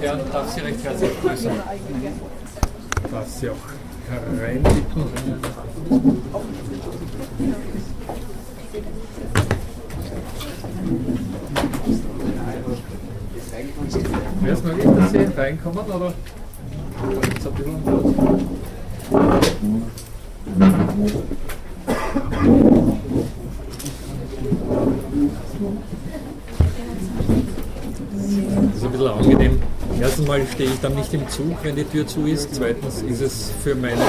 Herren, darf Sie recht herzlich begrüßen. Darf Sie auch hereinbitten. Wäre es möglich, dass Sie reinkommen oder? Das ist ein bisschen angenehm. Erstens mal stehe ich dann nicht im Zug, wenn die Tür zu ist. Zweitens ist es für meine,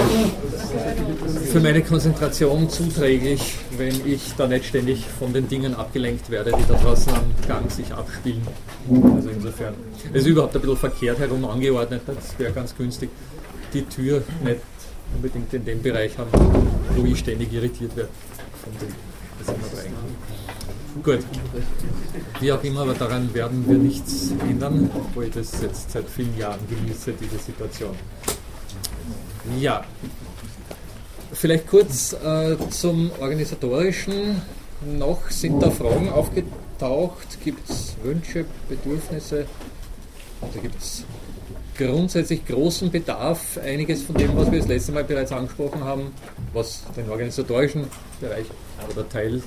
für meine Konzentration zuträglich, wenn ich da nicht ständig von den Dingen abgelenkt werde, die da draußen am Gang sich abspielen. Also insofern. Es ist überhaupt ein bisschen verkehrt herum angeordnet. Das wäre ganz günstig. Die Tür nicht unbedingt in dem Bereich haben, wo ich ständig irritiert werde von dem, was immer da. Gut. Wie auch immer, aber daran werden wir nichts ändern, obwohl ich das jetzt seit vielen Jahren genieße, diese Situation. Ja, vielleicht kurz äh, zum Organisatorischen. Noch sind da Fragen aufgetaucht. Gibt es Wünsche, Bedürfnisse? Da gibt es grundsätzlich großen Bedarf. Einiges von dem, was wir das letzte Mal bereits angesprochen haben, was den organisatorischen Bereich oder Teil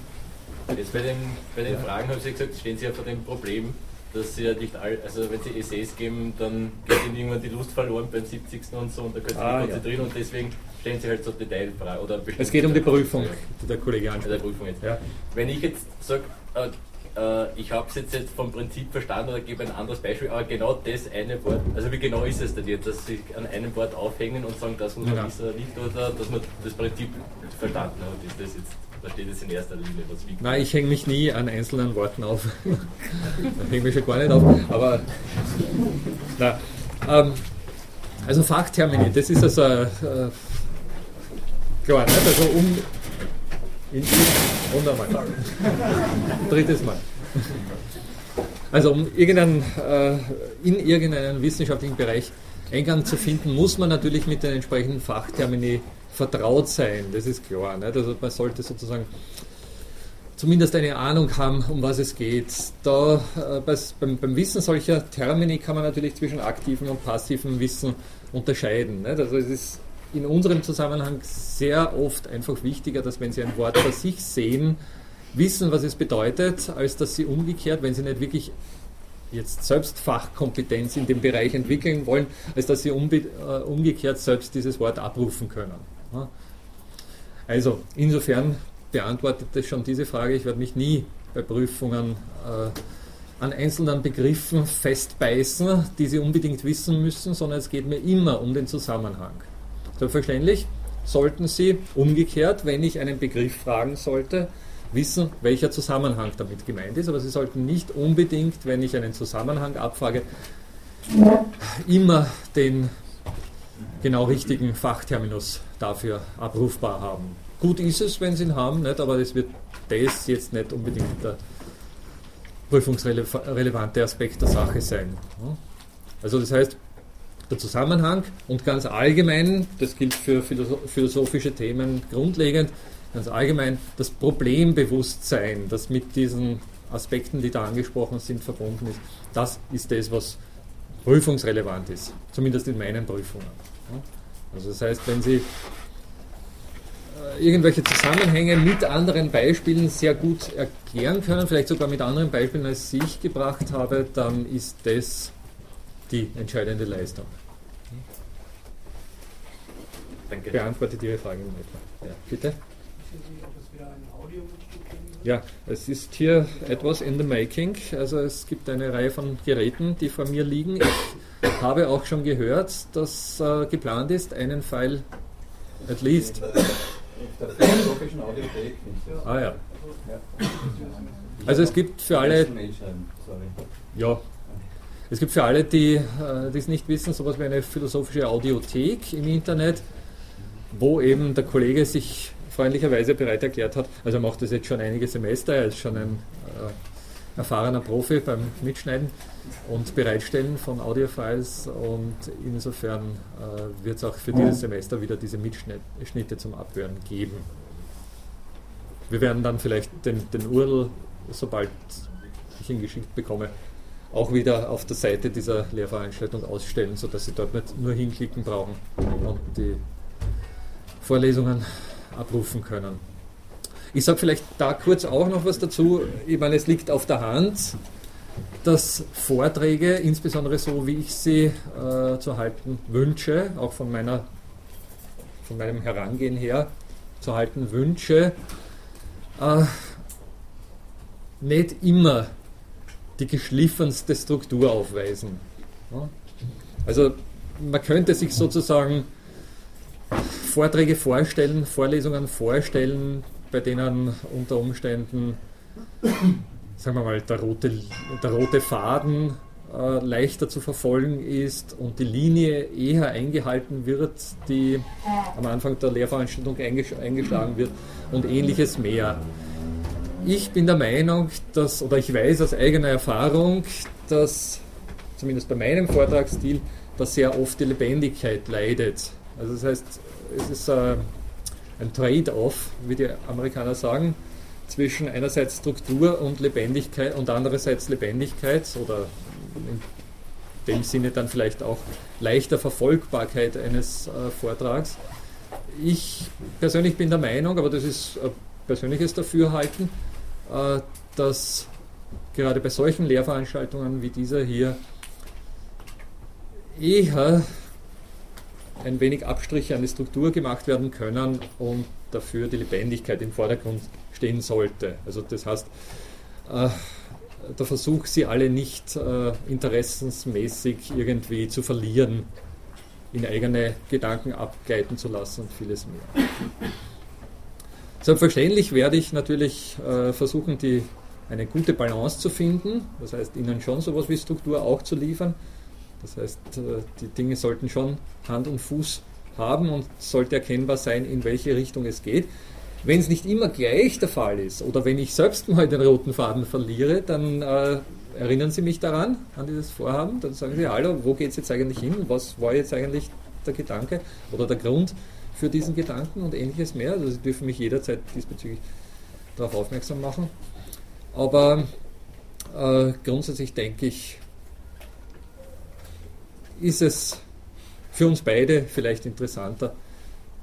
Jetzt bei den, bei den Fragen haben Sie gesagt, stehen Sie ja vor dem Problem, dass Sie ja nicht all, also wenn Sie Essays geben, dann geht Ihnen irgendwann die Lust verloren beim 70. und so und da können Sie Ah, nicht ja. konzentrieren und deswegen stellen Sie halt so Detailfragen. Oder Es geht um die Prüfung, Ja. die der Kollege Bei der anspricht. Prüfung jetzt. Ja. Wenn ich jetzt sage, äh, äh, ich habe es jetzt, jetzt vom Prinzip verstanden oder gebe ein anderes Beispiel, aber genau das eine Wort, also wie genau ist es denn jetzt, dass Sie an einem Wort aufhängen und sagen, das muss man Genau. wissen oder nicht, oder dass man das Prinzip verstanden hat, ist das jetzt, da steht jetzt in erster Linie, was wiegt. Nein, ich hänge mich nie an einzelnen Worten auf. da hänge mich schon gar nicht auf. Aber na, ähm, also Fachtermini, das ist also äh, klar, nicht? also um in, und einmal. Drittes Mal. Also um irgendeinen, äh, in irgendeinen wissenschaftlichen Bereich Eingang zu finden, muss man natürlich mit den entsprechenden Fachtermini vertraut sein. Das ist klar. Nicht? Also man sollte sozusagen zumindest eine Ahnung haben, um was es geht. Da, äh, beim, beim Wissen solcher Termini kann man natürlich zwischen aktivem und passivem Wissen unterscheiden. Nicht? Also es ist in unserem Zusammenhang sehr oft einfach wichtiger, dass wenn Sie ein Wort für sich sehen, wissen, was es bedeutet, als dass Sie umgekehrt, wenn Sie nicht wirklich jetzt selbst Fachkompetenz in dem Bereich entwickeln wollen, als dass Sie äh, umgekehrt selbst dieses Wort abrufen können. Also insofern beantwortet das schon diese Frage. Ich werde mich nie bei Prüfungen äh, an einzelnen Begriffen festbeißen, die Sie unbedingt wissen müssen, sondern es geht mir immer um den Zusammenhang. Selbstverständlich sollten Sie umgekehrt, wenn ich einen Begriff fragen sollte, wissen, welcher Zusammenhang damit gemeint ist, aber Sie sollten nicht unbedingt, wenn ich einen Zusammenhang abfrage, immer den genau richtigen Fachterminus dafür abrufbar haben. Gut ist es, wenn Sie ihn haben, nicht, aber das wird das jetzt nicht unbedingt der prüfungsrelevante Aspekt der Sache sein. Also das heißt, der Zusammenhang und ganz allgemein, das gilt für philosoph- philosophische Themen grundlegend, ganz allgemein das Problembewusstsein, das mit diesen Aspekten, die da angesprochen sind, verbunden ist, das ist das, was prüfungsrelevant ist, zumindest in meinen Prüfungen. Also das heißt, wenn Sie äh, irgendwelche Zusammenhänge mit anderen Beispielen sehr gut erklären können, vielleicht sogar mit anderen Beispielen, als ich gebracht habe, dann ist das die entscheidende Leistung. Danke. Beantwortet Ihre Frage in etwa. Ja, bitte? Ja, es ist hier etwas in the making. Also es gibt eine Reihe von Geräten, die vor mir liegen. Ich habe auch schon gehört, dass äh, geplant ist, einen File at least. Ah ja. Also es gibt für alle. Ja. Es gibt für alle, die äh, es nicht wissen, sowas wie eine philosophische Audiothek im Internet, wo eben der Kollege sich freundlicherweise bereit erklärt hat. Also er macht das jetzt schon einige Semester, er ist schon ein äh, erfahrener Profi beim Mitschneiden und Bereitstellen von Audiofiles und insofern äh, wird es auch für dieses Semester wieder diese Mitschnitte zum Abhören geben. Wir werden dann vielleicht den, den URL, sobald ich ihn geschickt bekomme, auch wieder auf der Seite dieser Lehrveranstaltung ausstellen, sodass Sie dort nicht nur hinklicken brauchen und die Vorlesungen abrufen können. Ich sage vielleicht da kurz auch noch was dazu. Ich meine, es liegt auf der Hand, dass Vorträge, insbesondere so wie ich sie äh, zu halten wünsche, auch von, meiner, von meinem Herangehen her zu halten wünsche, äh, nicht immer die geschliffenste Struktur aufweisen. Also man könnte sich sozusagen Vorträge vorstellen, Vorlesungen vorstellen, bei denen unter Umständen, sagen wir mal, der rote, der rote Faden äh, leichter zu verfolgen ist und die Linie eher eingehalten wird, die am Anfang der Lehrveranstaltung eingeschlagen wird und ähnliches mehr. Ich bin der Meinung, dass, oder ich weiß aus eigener Erfahrung, dass zumindest bei meinem Vortragsstil, dass sehr oft die Lebendigkeit leidet. Also das heißt, es ist äh, ein Trade-off, wie die Amerikaner sagen, zwischen einerseits Struktur und Lebendigkeit und andererseits Lebendigkeit oder in dem Sinne dann vielleicht auch leichter Verfolgbarkeit eines äh, Vortrags. Ich persönlich bin der Meinung, aber das ist ein persönliches Dafürhalten, äh, dass gerade bei solchen Lehrveranstaltungen wie dieser hier eher ein wenig Abstriche an die Struktur gemacht werden können und dafür die Lebendigkeit im Vordergrund stehen sollte. Also das heißt, äh, der Versuch, sie alle nicht äh, interessensmäßig irgendwie zu verlieren, in eigene Gedanken abgleiten zu lassen und vieles mehr. Selbstverständlich werde ich natürlich äh, versuchen, die, eine gute Balance zu finden, das heißt, Ihnen schon sowas wie Struktur auch zu liefern, das heißt, äh, die Dinge sollten schon Hand und Fuß haben und sollte erkennbar sein, in welche Richtung es geht. Wenn es nicht immer gleich der Fall ist oder wenn ich selbst mal den roten Faden verliere, dann äh, erinnern Sie mich daran, an dieses Vorhaben. Dann sagen Sie, hallo, wo geht es jetzt eigentlich hin? Was war jetzt eigentlich der Gedanke oder der Grund für diesen Gedanken und ähnliches mehr? Also Sie dürfen mich jederzeit diesbezüglich darauf aufmerksam machen. Aber äh, grundsätzlich denke ich, ist es für uns beide vielleicht interessanter.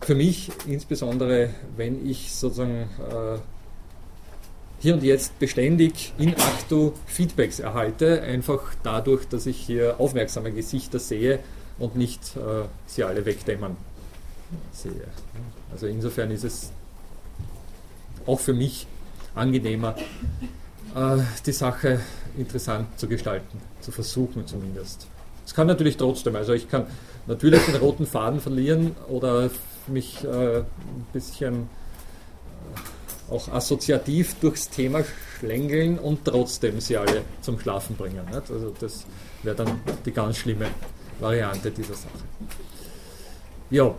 Für mich insbesondere, wenn ich sozusagen äh, hier und jetzt beständig in actu Feedbacks erhalte, einfach dadurch, dass ich hier aufmerksame Gesichter sehe und nicht äh, sie alle wegdämmern sehe. Also insofern ist es auch für mich angenehmer, äh, die Sache interessant zu gestalten, zu versuchen zumindest. Es kann natürlich trotzdem, also ich kann natürlich den roten Faden verlieren oder mich äh, ein bisschen äh, auch assoziativ durchs Thema schlängeln und trotzdem sie alle zum Schlafen bringen. Nicht? Also das wäre dann die ganz schlimme Variante dieser Sache. Ja,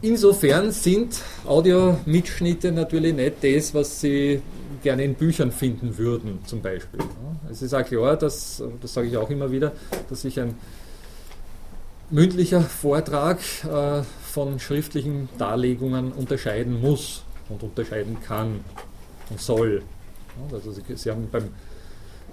insofern sind Audio-Mitschnitte natürlich nicht das, was Sie gerne in Büchern finden würden, zum Beispiel. Es ist auch klar, dass, das sage ich auch immer wieder, dass sich ein mündlicher Vortrag äh, von schriftlichen Darlegungen unterscheiden muss und unterscheiden kann und soll. Also Sie, haben beim,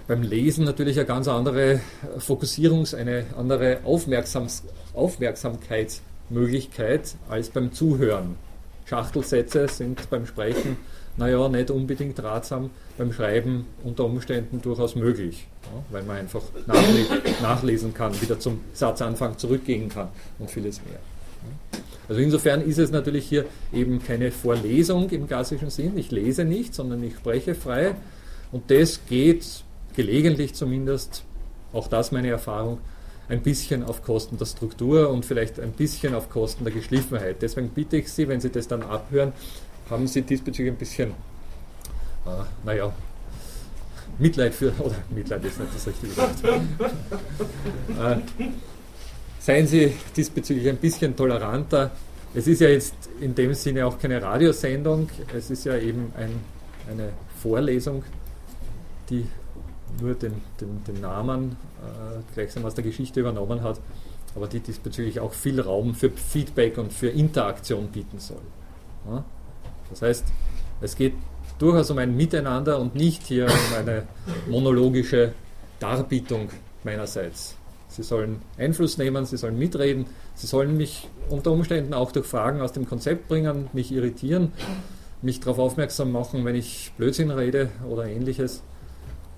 beim Lesen natürlich eine ganz andere Fokussierungs-, eine andere Aufmerksams Aufmerksamkeitsmöglichkeit als beim Zuhören. Schachtelsätze sind beim Sprechen naja, nicht unbedingt ratsam, beim Schreiben unter Umständen durchaus möglich, ja, weil man einfach nachle nachlesen kann, wieder zum Satzanfang zurückgehen kann und vieles mehr. Also insofern ist es natürlich hier eben keine Vorlesung im klassischen Sinn. Ich lese nicht, sondern ich spreche frei. Und das geht gelegentlich zumindest, auch das meine Erfahrung, ein bisschen auf Kosten der Struktur und vielleicht ein bisschen auf Kosten der Geschliffenheit. Deswegen bitte ich Sie, wenn Sie das dann abhören, haben Sie diesbezüglich ein bisschen, äh, naja, Mitleid für, oder Mitleid ist nicht das richtige Wort. äh, seien Sie diesbezüglich ein bisschen toleranter. Es ist ja jetzt in dem Sinne auch keine Radiosendung, es ist ja eben ein, eine Vorlesung, die nur den, den, den Namen äh, gleichsam aus der Geschichte übernommen hat, aber die diesbezüglich auch viel Raum für Feedback und für Interaktion bieten soll. Ja? Das heißt, es geht durchaus um ein Miteinander und nicht hier um eine monologische Darbietung meinerseits. Sie sollen Einfluss nehmen, sie sollen mitreden, sie sollen mich unter Umständen auch durch Fragen aus dem Konzept bringen, mich irritieren, mich darauf aufmerksam machen, wenn ich Blödsinn rede oder ähnliches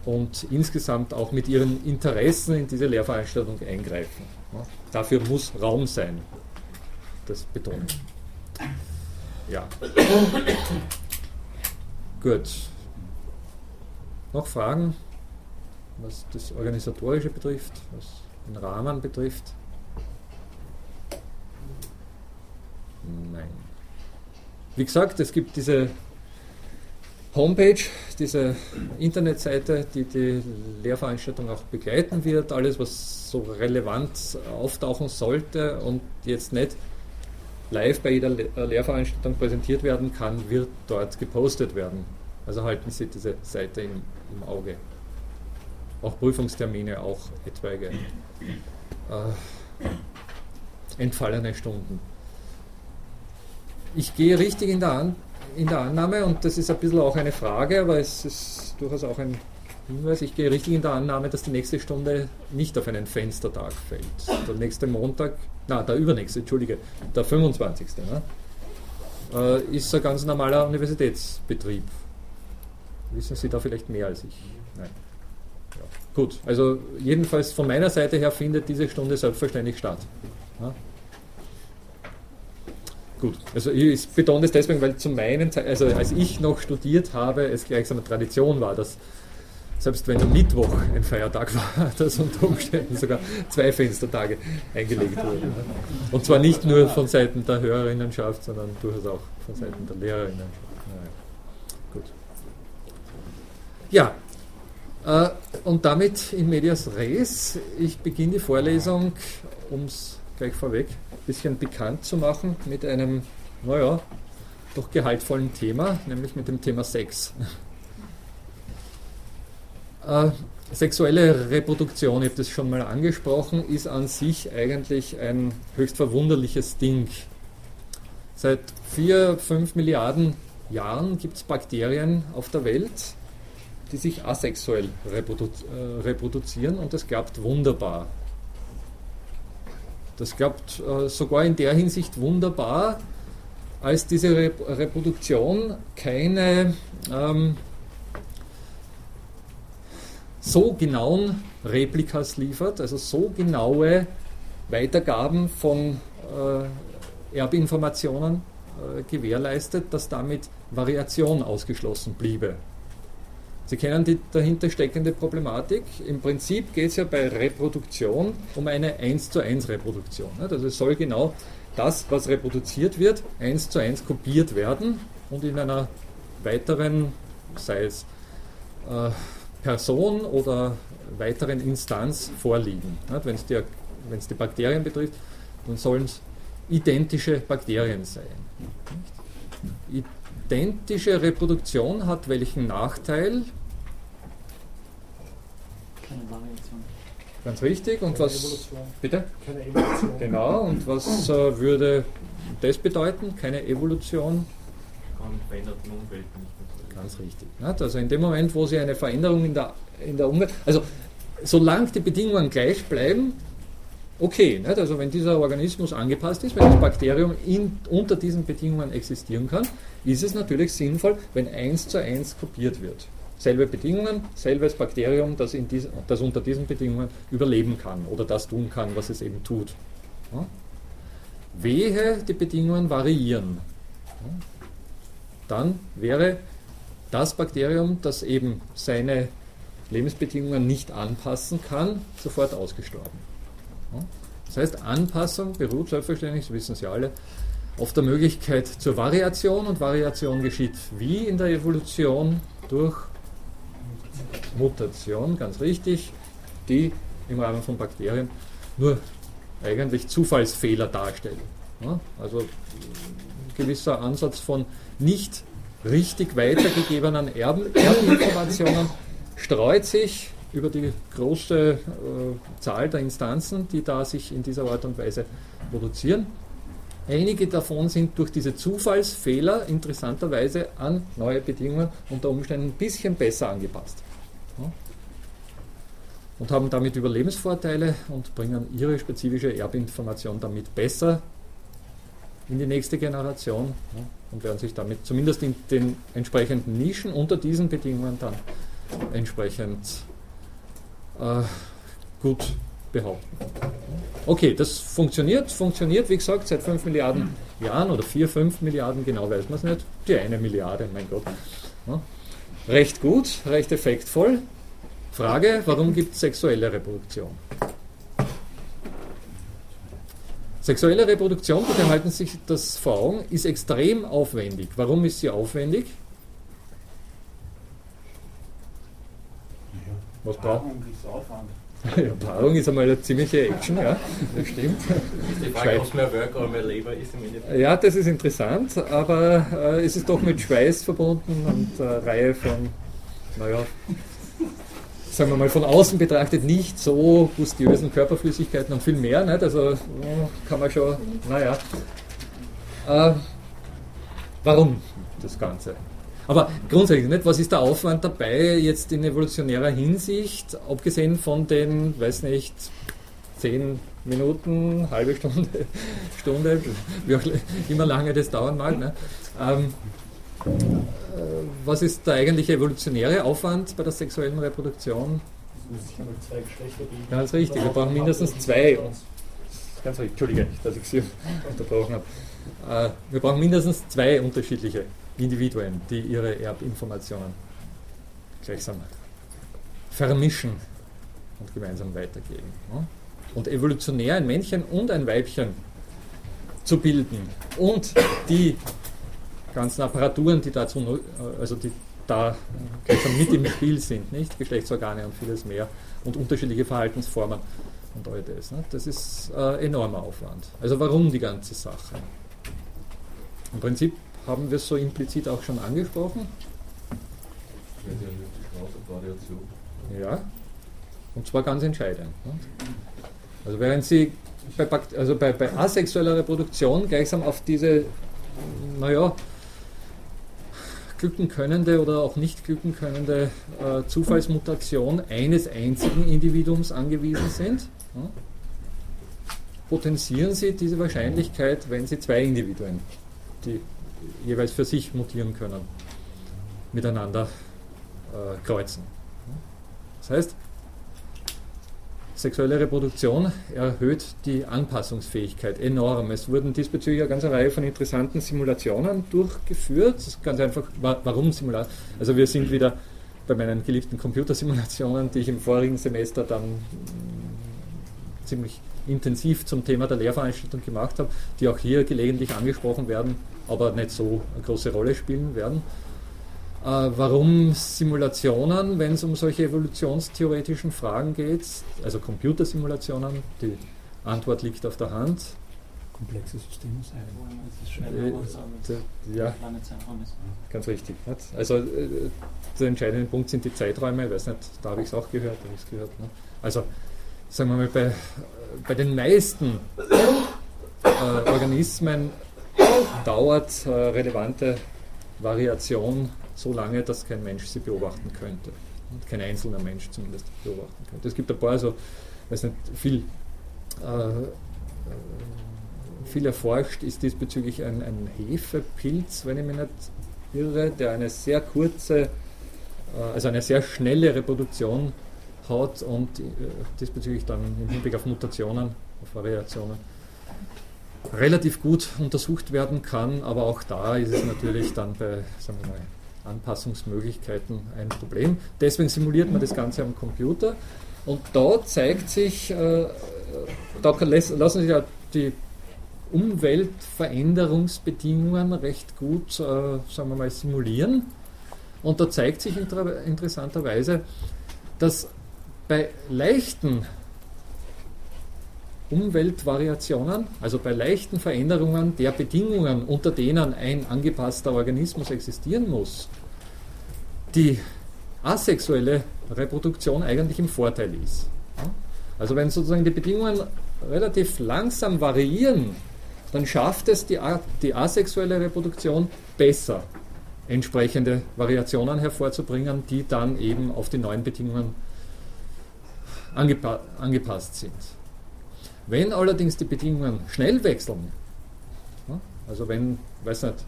und insgesamt auch mit ihren Interessen in diese Lehrveranstaltung eingreifen. Dafür muss Raum sein. Das betone ich. Ja. Gut. Noch Fragen, was das Organisatorische betrifft, was den Rahmen betrifft? Nein. Wie gesagt, es gibt diese Homepage, diese Internetseite, die die Lehrveranstaltung auch begleiten wird. Alles, was so relevant auftauchen sollte und jetzt nicht live bei jeder Lehrveranstaltung präsentiert werden kann, wird dort gepostet werden. Also halten Sie diese Seite im, im Auge. Auch Prüfungstermine, auch etwaige äh, entfallene Stunden. Ich gehe richtig in der, An in der Annahme, und das ist ein bisschen auch eine Frage, aber es ist durchaus auch ein Hinweis, ich gehe richtig in der Annahme, dass die nächste Stunde nicht auf einen Fenstertag fällt. Der nächste Montag, na, der übernächste, Entschuldige, der 25. Ne, äh, ist ein ganz normaler Universitätsbetrieb. Wissen Sie da vielleicht mehr als ich? Nein. Ja. Gut, also jedenfalls von meiner Seite her findet diese Stunde selbstverständlich statt. Ja? Gut, also ich betone das deswegen, weil zu meinen Zeit, also als ich noch studiert habe, es gleichsam eine Tradition war, dass selbst wenn am Mittwoch ein Feiertag war, dass unter Umständen sogar zwei Fenstertage eingelegt wurden. Und zwar nicht nur von Seiten der Hörerinnenschaft, sondern durchaus auch von Seiten der Lehrerinnenschaft. Gut. Ja, äh, und damit in medias res. Ich beginne die Vorlesung, um es gleich vorweg ein bisschen bekannt zu machen mit einem, naja, doch gehaltvollen Thema, nämlich mit dem Thema Sex. Äh, sexuelle Reproduktion, ich habe das schon mal angesprochen, ist an sich eigentlich ein höchst verwunderliches Ding. Seit vier, fünf Milliarden Jahren gibt es Bakterien auf der Welt, die sich asexuell reprodu äh, reproduzieren und das klappt wunderbar. Das klappt äh, sogar in der Hinsicht wunderbar, als diese Rep Reproduktion keine ähm, so genauen Replikas liefert, also so genaue Weitergaben von äh, Erbinformationen äh, gewährleistet, dass damit Variation ausgeschlossen bliebe. Sie kennen die dahinter steckende Problematik. Im Prinzip geht es ja bei Reproduktion um eine 1 zu 1 Reproduktion. Also es soll genau das, was reproduziert wird, 1 zu 1 kopiert werden und in einer weiteren, sei es äh, Person oder weiteren Instanz vorliegen. Wenn es die, die Bakterien betrifft, dann sollen es identische Bakterien sein. Identische Reproduktion hat welchen Nachteil? Keine Variation. Ganz richtig. Und Keine was? Evolution. Bitte? Keine Evolution. Genau. Und was äh, würde das bedeuten? Keine Evolution? Kann veränderten Umwelt nicht Ganz richtig. Also in dem Moment, wo Sie eine Veränderung in der, in der Umwelt, also solange die Bedingungen gleich bleiben, okay. Nicht? Also wenn dieser Organismus angepasst ist, wenn das Bakterium in, unter diesen Bedingungen existieren kann, ist es natürlich sinnvoll, wenn eins zu eins kopiert wird. Selbe Bedingungen, selbes Bakterium, das, in dies, das unter diesen Bedingungen überleben kann oder das tun kann, was es eben tut. Ja? Wehe, die Bedingungen variieren. Ja? Dann wäre das Bakterium, das eben seine Lebensbedingungen nicht anpassen kann, sofort ausgestorben. Das heißt, Anpassung beruht selbstverständlich, das wissen Sie alle, auf der Möglichkeit zur Variation und Variation geschieht wie in der Evolution durch Mutation, ganz richtig, die im Rahmen von Bakterien nur eigentlich Zufallsfehler darstellen. Also ein gewisser Ansatz von nicht richtig weitergegebenen Erben, Erbinformationen streut sich über die große äh, Zahl der Instanzen, die da sich in dieser Art und Weise produzieren. Einige davon sind durch diese Zufallsfehler interessanterweise an neue Bedingungen unter Umständen ein bisschen besser angepasst. und haben damit Überlebensvorteile und bringen ihre spezifische Erbinformation damit besser in die nächste Generation ja, und werden sich damit zumindest in den entsprechenden Nischen unter diesen Bedingungen dann entsprechend äh, gut behaupten. Okay, das funktioniert, funktioniert, wie gesagt, seit 5 Milliarden Jahren oder 4, 5 Milliarden, genau weiß man es nicht. Die eine Milliarde, mein Gott. Ja. Recht gut, recht effektvoll. Frage, warum gibt es sexuelle Reproduktion? Sexuelle Reproduktion, bitte halten Sie sich das vor Augen, ist extrem aufwendig. Warum ist sie aufwendig? Was braucht ja, Paarung ist einmal eine ziemliche Action, ja, das stimmt. Die Frage, ob es mehr Work oder mehr Labor ist im Endeffekt. Ja, das ist interessant, aber äh, es ist doch mit Schweiß verbunden und eine äh, Reihe von, naja, sagen wir mal von außen betrachtet nicht so gustiösen Körperflüssigkeiten und viel mehr, nicht? also kann man schon, naja. Äh, warum das Ganze? Aber grundsätzlich nicht, was ist der Aufwand dabei jetzt in evolutionärer Hinsicht, abgesehen von den, weiß nicht, zehn Minuten, halbe Stunde, Stunde, wie auch immer lange das dauern mag. Ne? Ähm, äh, was ist der eigentliche evolutionäre Aufwand bei der sexuellen Reproduktion? Ganz richtig, wir brauchen mindestens zwei. Ganz richtig, Entschuldige, dass ich Sie unterbrochen habe. Äh, wir brauchen mindestens zwei unterschiedliche Individuen, die ihre Erbinformationen gleichsam vermischen und gemeinsam weitergeben. Und evolutionär ein Männchen und ein Weibchen zu bilden und die ganzen Apparaturen, die dazu, äh, also die da mit im Spiel sind, nicht? Geschlechtsorgane und vieles mehr und unterschiedliche Verhaltensformen und all das. Ne? Das ist äh, enormer Aufwand. Also warum die ganze Sache? Im Prinzip haben wir es so implizit auch schon angesprochen. Ja, und zwar ganz entscheidend. Ne? Also während Sie bei, also bei, bei asexueller Reproduktion gleichsam auf diese, naja, glücken könnende oder auch nicht glücken könnende äh, Zufallsmutation eines einzigen Individuums angewiesen sind, ja, potenzieren Sie diese Wahrscheinlichkeit, wenn Sie zwei Individuen, die jeweils für sich mutieren können, miteinander äh, kreuzen. Das heißt, sexuelle Reproduktion erhöht die Anpassungsfähigkeit enorm. Es wurden diesbezüglich eine ganze Reihe von interessanten Simulationen durchgeführt. Das ist ganz einfach, warum Simulationen? Also wir sind wieder bei meinen geliebten Computersimulationen, die ich im vorigen Semester dann mm, ziemlich intensiv zum Thema der Lehrveranstaltung gemacht habe, die auch hier gelegentlich angesprochen werden, aber nicht so eine große Rolle spielen werden. Äh, warum Simulationen, wenn es um solche evolutionstheoretischen Fragen geht, also Computersimulationen, die Antwort liegt auf der Hand. Komplexe Systeme sein. Äh, ja, ganz richtig. Also äh, der entscheidende Punkt sind die Zeiträume, ich weiß nicht, da habe ich es auch gehört, habe ich es gehört. Ne? Also sagen wir mal, bei, bei den meisten äh, Organismen dauert äh, relevante Variation so lange, dass kein Mensch sie beobachten könnte. Und kein einzelner Mensch zumindest beobachten könnte. Es gibt ein paar, also, weiß nicht, viel, äh, äh, viel erforscht ist diesbezüglich ein, ein Hefepilz, wenn ich mich nicht irre, der eine sehr kurze, äh, also eine sehr schnelle Reproduktion hat und äh, diesbezüglich dann im Hinblick auf Mutationen, auf Variationen relativ gut untersucht werden kann, aber auch da ist es natürlich dann bei sagen wir mal, Anpassungsmöglichkeiten ein Problem. Deswegen simuliert man das Ganze am Computer und da zeigt sich, äh, da lassen sich ja die Umweltveränderungsbedingungen recht gut, äh, sagen wir mal, simulieren. Und da zeigt sich interessanterweise, dass bei leichten Umweltvariationen, also bei leichten Veränderungen der Bedingungen, unter denen ein angepasster Organismus existieren muss, die asexuelle Reproduktion eigentlich im Vorteil ist. Also wenn sozusagen die Bedingungen relativ langsam variieren, dann schafft es die, die asexuelle Reproduktion besser, entsprechende Variationen hervorzubringen, die dann eben auf die neuen Bedingungen angepa angepasst sind. Wenn allerdings die Bedingungen schnell wechseln, also wenn, weiß nicht,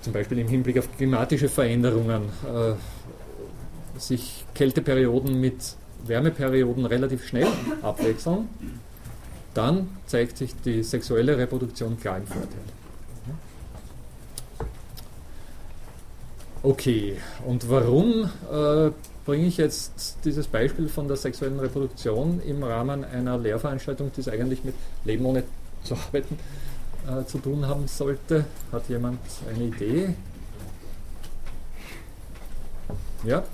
zum Beispiel im Hinblick auf klimatische Veränderungen äh, sich Kälteperioden mit Wärmeperioden relativ schnell abwechseln, dann zeigt sich die sexuelle Reproduktion klar im Vorteil. Okay, und warum äh, bringe ich jetzt dieses Beispiel von der sexuellen Reproduktion im Rahmen einer Lehrveranstaltung, die es eigentlich mit Leben ohne zu arbeiten äh, zu tun haben sollte? Hat jemand eine Idee? Ja?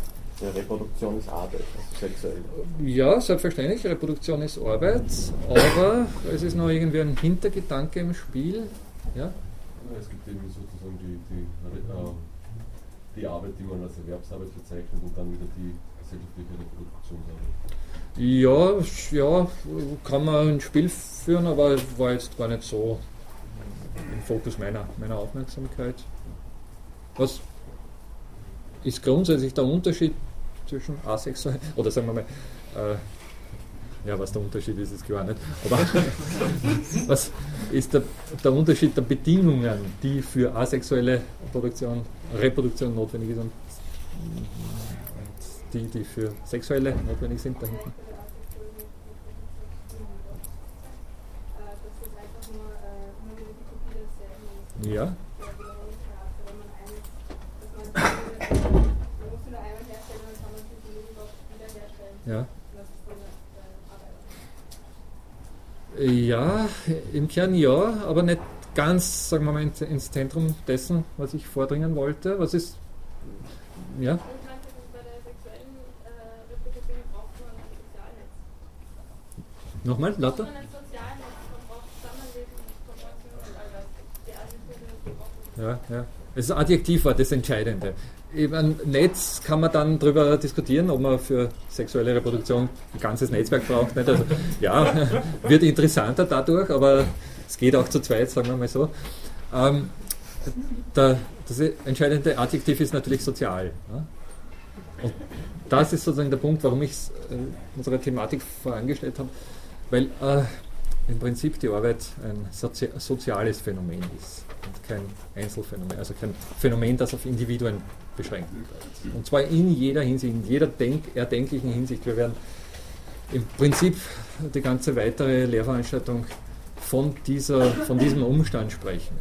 Ja, Reproduktion ist Arbeit, also sexuell. Ja, selbstverständlich, Reproduktion ist Arbeit, aber es ist noch irgendwie ein Hintergedanke im Spiel. Ja? Ja, Es gibt eben sozusagen die, die, äh, die Arbeit, die man als Erwerbsarbeit bezeichnet und dann wieder die gesellschaftliche Reproduktionsarbeit. Ja, ja, kann man ins Spiel führen, aber war jetzt gar nicht so im Fokus meiner, meiner Aufmerksamkeit. Was ist grundsätzlich der Unterschied zwischen asexuell, oder sagen wir mal, äh, ja, was der Unterschied ist, ist klar nicht, aber was ist der, der Unterschied der Bedingungen, die für asexuelle Produktion, Reproduktion notwendig ist und die, die für sexuelle notwendig sind da hinten? Ja. Ja. Ja, im Kern ja, aber nicht ganz, sagen wir mal, ins, Zentrum dessen, was ich vordringen wollte. Was ist, ja? Nochmal, lauter? Ja, ja. Das Adjektiv war das Entscheidende. Im Netz kann man dann darüber diskutieren, ob man für sexuelle Reproduktion ein ganzes Netzwerk braucht. Nicht? Also, ja, wird interessanter dadurch, aber es geht auch zu zweit, sagen wir mal so. Ähm, der, das entscheidende Adjektiv ist natürlich sozial. Ja? Und das ist sozusagen der Punkt, warum ich äh, unserer Thematik vorangestellt habe, weil äh, im Prinzip die Arbeit ein sozi soziales Phänomen ist und kein Einzelfenomen, also kein Phänomen, das auf Individuen beschränkt wird. Und zwar in jeder Hinsicht, in jeder denk erdenklichen Hinsicht. Wir werden im Prinzip die ganze weitere Lehrveranstaltung von, dieser, von diesem Umstand sprechen.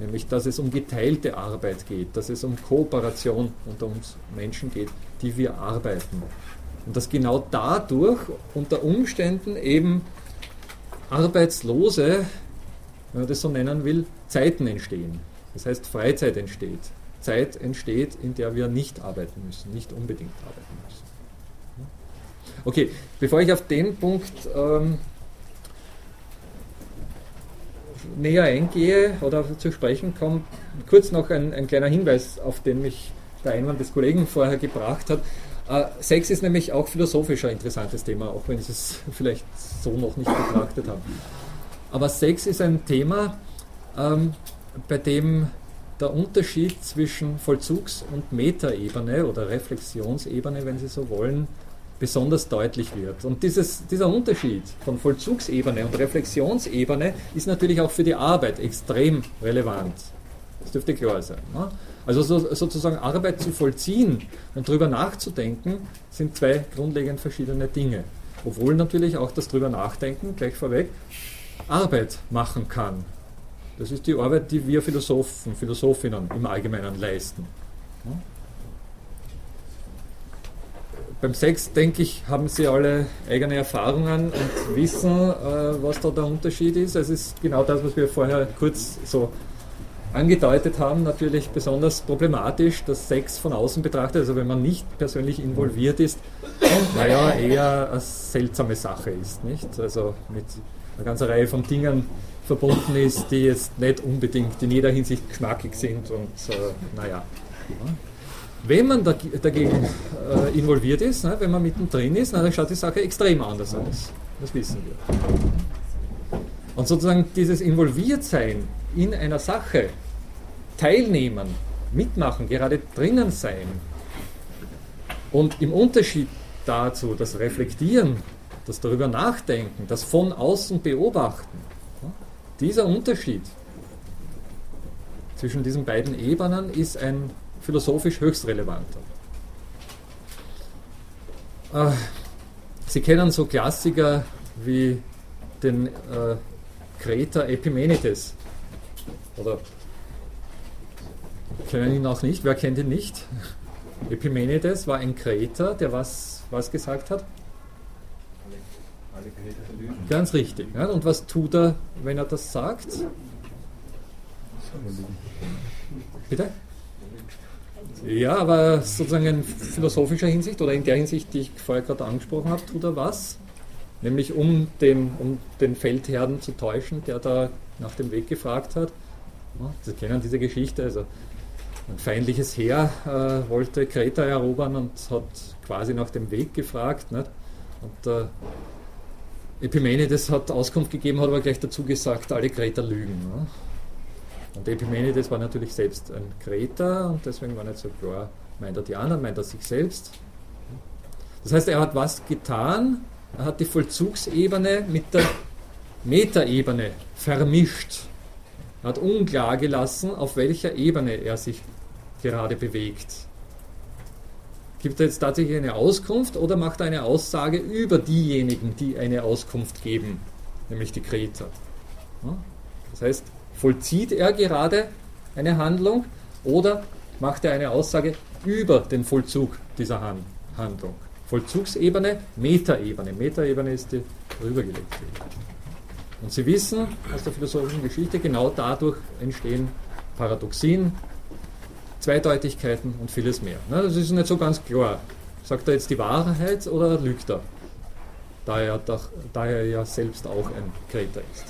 Nämlich, dass es um geteilte Arbeit geht, dass es um Kooperation unter uns Menschen geht, die wir arbeiten. Und dass genau dadurch unter Umständen eben Arbeitslose, wenn man das so nennen will, Zeiten entstehen. Das heißt, Freizeit entsteht. Zeit entsteht, in der wir nicht arbeiten müssen, nicht unbedingt arbeiten müssen. Okay, bevor ich auf den Punkt ähm, näher eingehe oder zu sprechen komme, kurz noch ein, ein, kleiner Hinweis, auf den mich der Einwand des Kollegen vorher gebracht hat. Äh, Sex ist nämlich auch philosophisch ein interessantes Thema, auch wenn Sie es vielleicht so noch nicht betrachtet haben. Aber Sex ist ein Thema, ähm, bei dem der Unterschied zwischen Vollzugs- und Metaebene oder Reflexionsebene, wenn Sie so wollen, besonders deutlich wird. Und dieses, dieser Unterschied von Vollzugsebene und Reflexionsebene ist natürlich auch für die Arbeit extrem relevant. Das dürfte klar sein. Ne? Also so, sozusagen Arbeit zu vollziehen und darüber nachzudenken, sind zwei grundlegend verschiedene Dinge. Obwohl natürlich auch das drüber nachdenken, gleich vorweg, Arbeit machen kann. Das ist die Arbeit, die wir Philosophen, Philosophinnen im Allgemeinen leisten. Beim Sex, denke ich, haben Sie alle eigene Erfahrungen und wissen, äh, was da der Unterschied ist. Es ist genau das, was wir vorher kurz so angedeutet haben, natürlich besonders problematisch, dass Sex von außen betrachtet, also wenn man nicht persönlich involviert ist, naja, eher eine seltsame Sache ist, nicht? Also mit einer ganzen Reihe von Dingen verbunden ist, die jetzt nicht unbedingt in jeder Hinsicht geschmackig sind und äh, naja. Wenn man dagegen äh, involviert ist, ne, wenn man mittendrin ist, na, dann schaut die Sache extrem anders aus. Das wissen wir. Und sozusagen dieses Involviertsein in einer Sache, teilnehmen, mitmachen, gerade drinnen sein und im Unterschied dazu, das Reflektieren, das darüber nachdenken, das von außen beobachten, dieser Unterschied zwischen diesen beiden Ebenen ist ein philosophisch höchst relevanter. Äh, Sie kennen so Klassiker wie den äh, Kreter Epimenides. Oder kennen ihn auch nicht? Wer kennt ihn nicht? Epimenides war ein Kreter, der was, was gesagt hat? Ganz richtig. Ja? Und was tut er, wenn er das sagt? Bitte? Ja, aber sozusagen in philosophischer Hinsicht oder in der Hinsicht, die ich vorher gerade angesprochen habe, tut er was? Nämlich um den, um den Feldherrn zu täuschen, der da nach dem Weg gefragt hat. Sie kennen diese Geschichte, also ein feindliches Heer äh, wollte Kreta erobern und hat quasi nach dem Weg gefragt. Nicht? Und äh, Epimenides hat Auskunft gegeben, hat aber gleich dazu gesagt, alle Kreter lügen. Ne? Und Epimenides war natürlich selbst ein Kreter und deswegen war nicht so klar, meint er die anderen, meint er sich selbst. Das heißt, er hat was getan, er hat die Vollzugsebene mit der Metaebene vermischt. Er hat unklar gelassen, auf welcher Ebene er sich gerade bewegt. Gibt er jetzt tatsächlich eine Auskunft oder macht er eine Aussage über diejenigen, die eine Auskunft geben, nämlich die Kreter? Ja? Das heißt, vollzieht er gerade eine Handlung oder macht er eine Aussage über den Vollzug dieser Han Handlung? Vollzugsebene, Metaebene. Metaebene ist die rübergelegte Ebene. Und Sie wissen aus der philosophischen Geschichte, genau dadurch entstehen Paradoxien, Zweideutigkeiten und vieles mehr. Na, das ist nicht so ganz klar. Sagt er jetzt die Wahrheit oder lügt er? Da er, doch, da er ja selbst auch ein Kreter ist.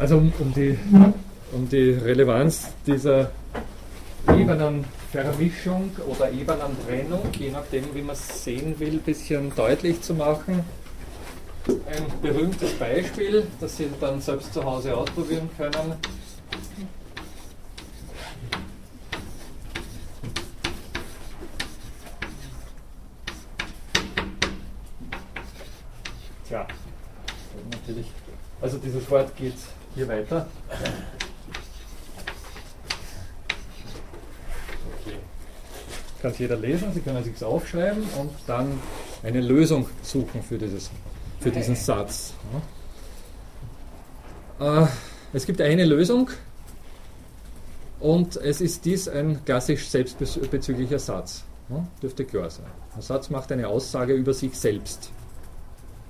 Also um, um, die, um die Relevanz dieser Ebenenvermischung oder Ebenentrennung, je nachdem wie man es sehen will, ein bisschen deutlich zu machen. Ein berühmtes Beispiel, das Sie dann selbst zu Hause ausprobieren können. Tja, natürlich. Also dieses Wort geht hier weiter. Okay. Kann es jeder lesen, Sie können es sich aufschreiben und dann eine Lösung suchen für, dieses, für diesen Satz. Äh, es gibt eine Lösung und es ist dies ein klassisch selbstbezüglicher Satz. Ja, dürfte klar sein. Der Satz macht eine Aussage über sich selbst.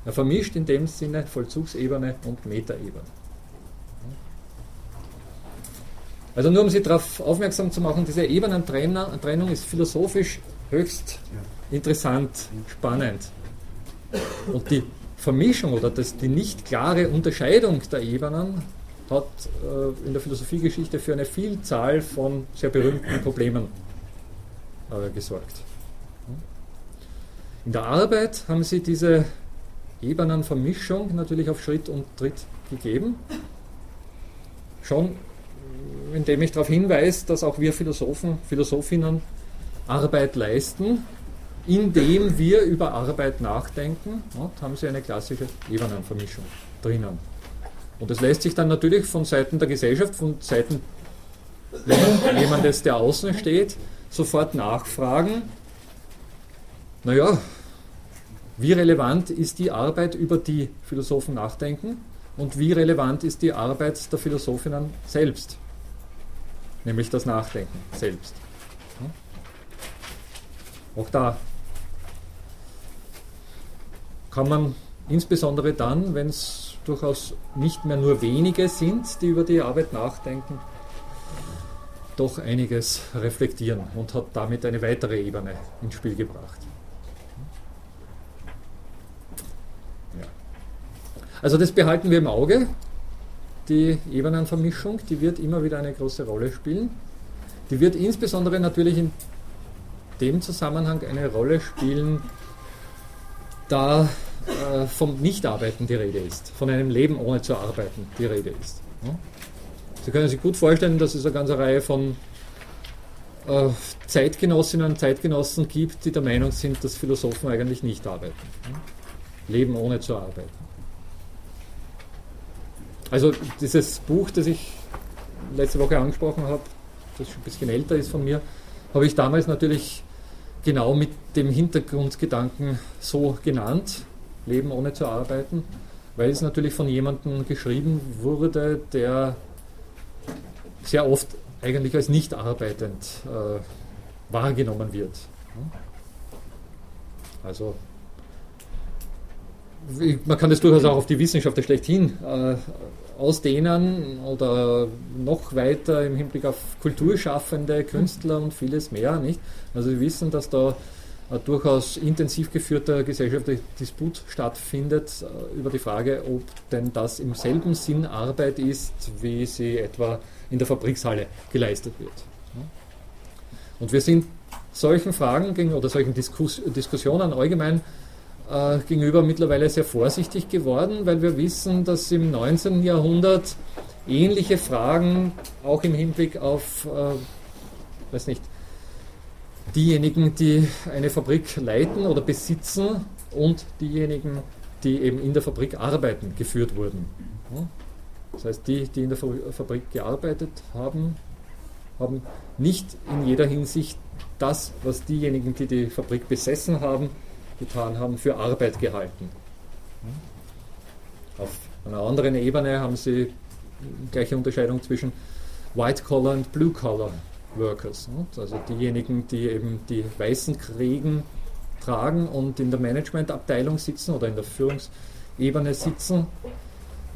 Er vermischt in dem Sinne Vollzugsebene und Metaebene. Also nur um Sie darauf aufmerksam zu machen, diese Ebenentrennung ist philosophisch höchst interessant, spannend. Und die Vermischung oder das, die nicht klare Unterscheidung der Ebenen hat äh, in der Philosophiegeschichte für eine Vielzahl von sehr berühmten Problemen äh, gesorgt. In der Arbeit haben sie diese Ebenenvermischung natürlich auf Schritt und Tritt gegeben. Schon indem ich darauf hinweise, dass auch wir Philosophen, Philosophinnen Arbeit leisten, indem wir über Arbeit nachdenken, ja, haben sie eine klassische Ebenenvermischung drinnen. Und das lässt sich dann natürlich von Seiten der Gesellschaft, von Seiten jemandes, der außen steht, sofort nachfragen, naja, wie relevant ist die Arbeit, über die Philosophen nachdenken und wie relevant ist die Arbeit der Philosophinnen selbst, nämlich das Nachdenken selbst. Auch da kann man insbesondere dann, wenn es durchaus nicht mehr nur wenige sind, die über die Arbeit nachdenken, doch einiges reflektieren und hat damit eine weitere Ebene ins Spiel gebracht. Also das behalten wir im Auge. Die Ebenenvermischung, die wird immer wieder eine große Rolle spielen. Die wird insbesondere natürlich in dem Zusammenhang eine Rolle spielen, da äh, vom Nichtarbeiten die Rede ist, von einem Leben ohne zu arbeiten die Rede ist. Ja? Sie können sich gut vorstellen, dass es eine ganze Reihe von äh, Zeitgenossinnen und Zeitgenossen gibt, die der Meinung sind, dass Philosophen eigentlich nicht arbeiten. Leben ohne zu arbeiten. Also dieses Buch, das ich letzte Woche angesprochen habe, das schon ein bisschen älter ist von mir, habe ich damals natürlich genau mit dem Hintergrundgedanken so genannt, Leben ohne zu arbeiten, weil es natürlich von jemandem geschrieben wurde, der sehr oft eigentlich als nicht arbeitend äh, wahrgenommen wird. Also man kann das durchaus auch auf die Wissenschaft schlechthin äh, ausdehnen oder noch weiter im Hinblick auf Kulturschaffende, Künstler und vieles mehr. Nicht? Also wir wissen, dass da ein durchaus intensiv geführter gesellschaftlicher Disput stattfindet äh, über die Frage, ob denn das im selben Sinn Arbeit ist, wie sie etwa in der Fabrikshalle geleistet wird. Und wir sind solchen Fragen oder solchen Diskus Diskussionen allgemein äh, gegenüber mittlerweile sehr vorsichtig geworden, weil wir wissen, dass im 19. Jahrhundert ähnliche Fragen auch im Hinblick auf, äh, weiß nicht, diejenigen, die eine Fabrik leiten oder besitzen und diejenigen, die eben in der Fabrik arbeiten, geführt wurden. Das heißt, die, die in der Fabrik gearbeitet haben, haben nicht in jeder Hinsicht das, was diejenigen, die die Fabrik besessen haben, getan haben, für Arbeit gehalten. Auf einer anderen Ebene haben sie gleiche Unterscheidung zwischen White-Collar und Blue-Collar Workers. Also diejenigen, die eben die weißen Kriegen tragen und in der Managementabteilung sitzen oder in der Führungsebene sitzen,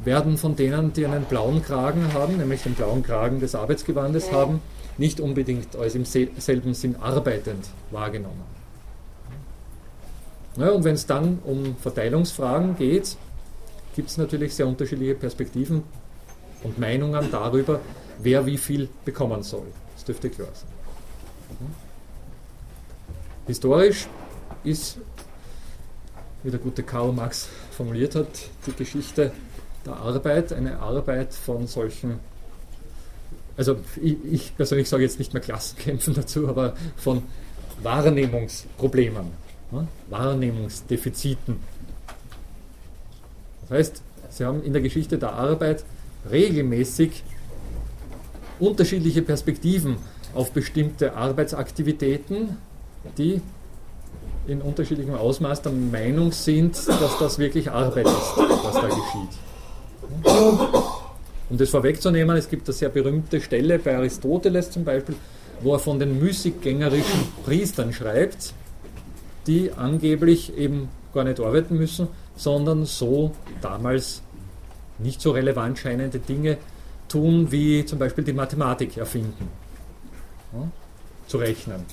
werden von denen, die einen blauen Kragen haben, nämlich den blauen Kragen des Arbeitsgewandes haben, nicht unbedingt als im selben Sinn arbeitend wahrgenommen. Ja, und wenn es dann um Verteilungsfragen geht, gibt es natürlich sehr unterschiedliche Perspektiven und Meinungen darüber, wer wie viel bekommen soll. Das dürfte klar sein. Historisch ist, wie der gute Karl Marx formuliert hat, die Geschichte der Arbeit eine Arbeit von solchen, also ich, ich persönlich sage jetzt nicht mehr Klassenkämpfen dazu, aber von Wahrnehmungsproblemen Wahrnehmungsdefiziten. Das heißt, Sie haben in der Geschichte der Arbeit regelmäßig unterschiedliche Perspektiven auf bestimmte Arbeitsaktivitäten, die in unterschiedlichem Ausmaß der Meinung sind, dass das wirklich Arbeit ist, was da geschieht. Um das vorwegzunehmen, es gibt eine sehr berühmte Stelle bei Aristoteles zum Beispiel, wo er von den müßiggängerischen Priestern schreibt, die angeblich eben gar nicht arbeiten müssen, sondern so damals nicht so relevant scheinende Dinge tun, wie zum Beispiel die Mathematik erfinden, ja, zu rechnen.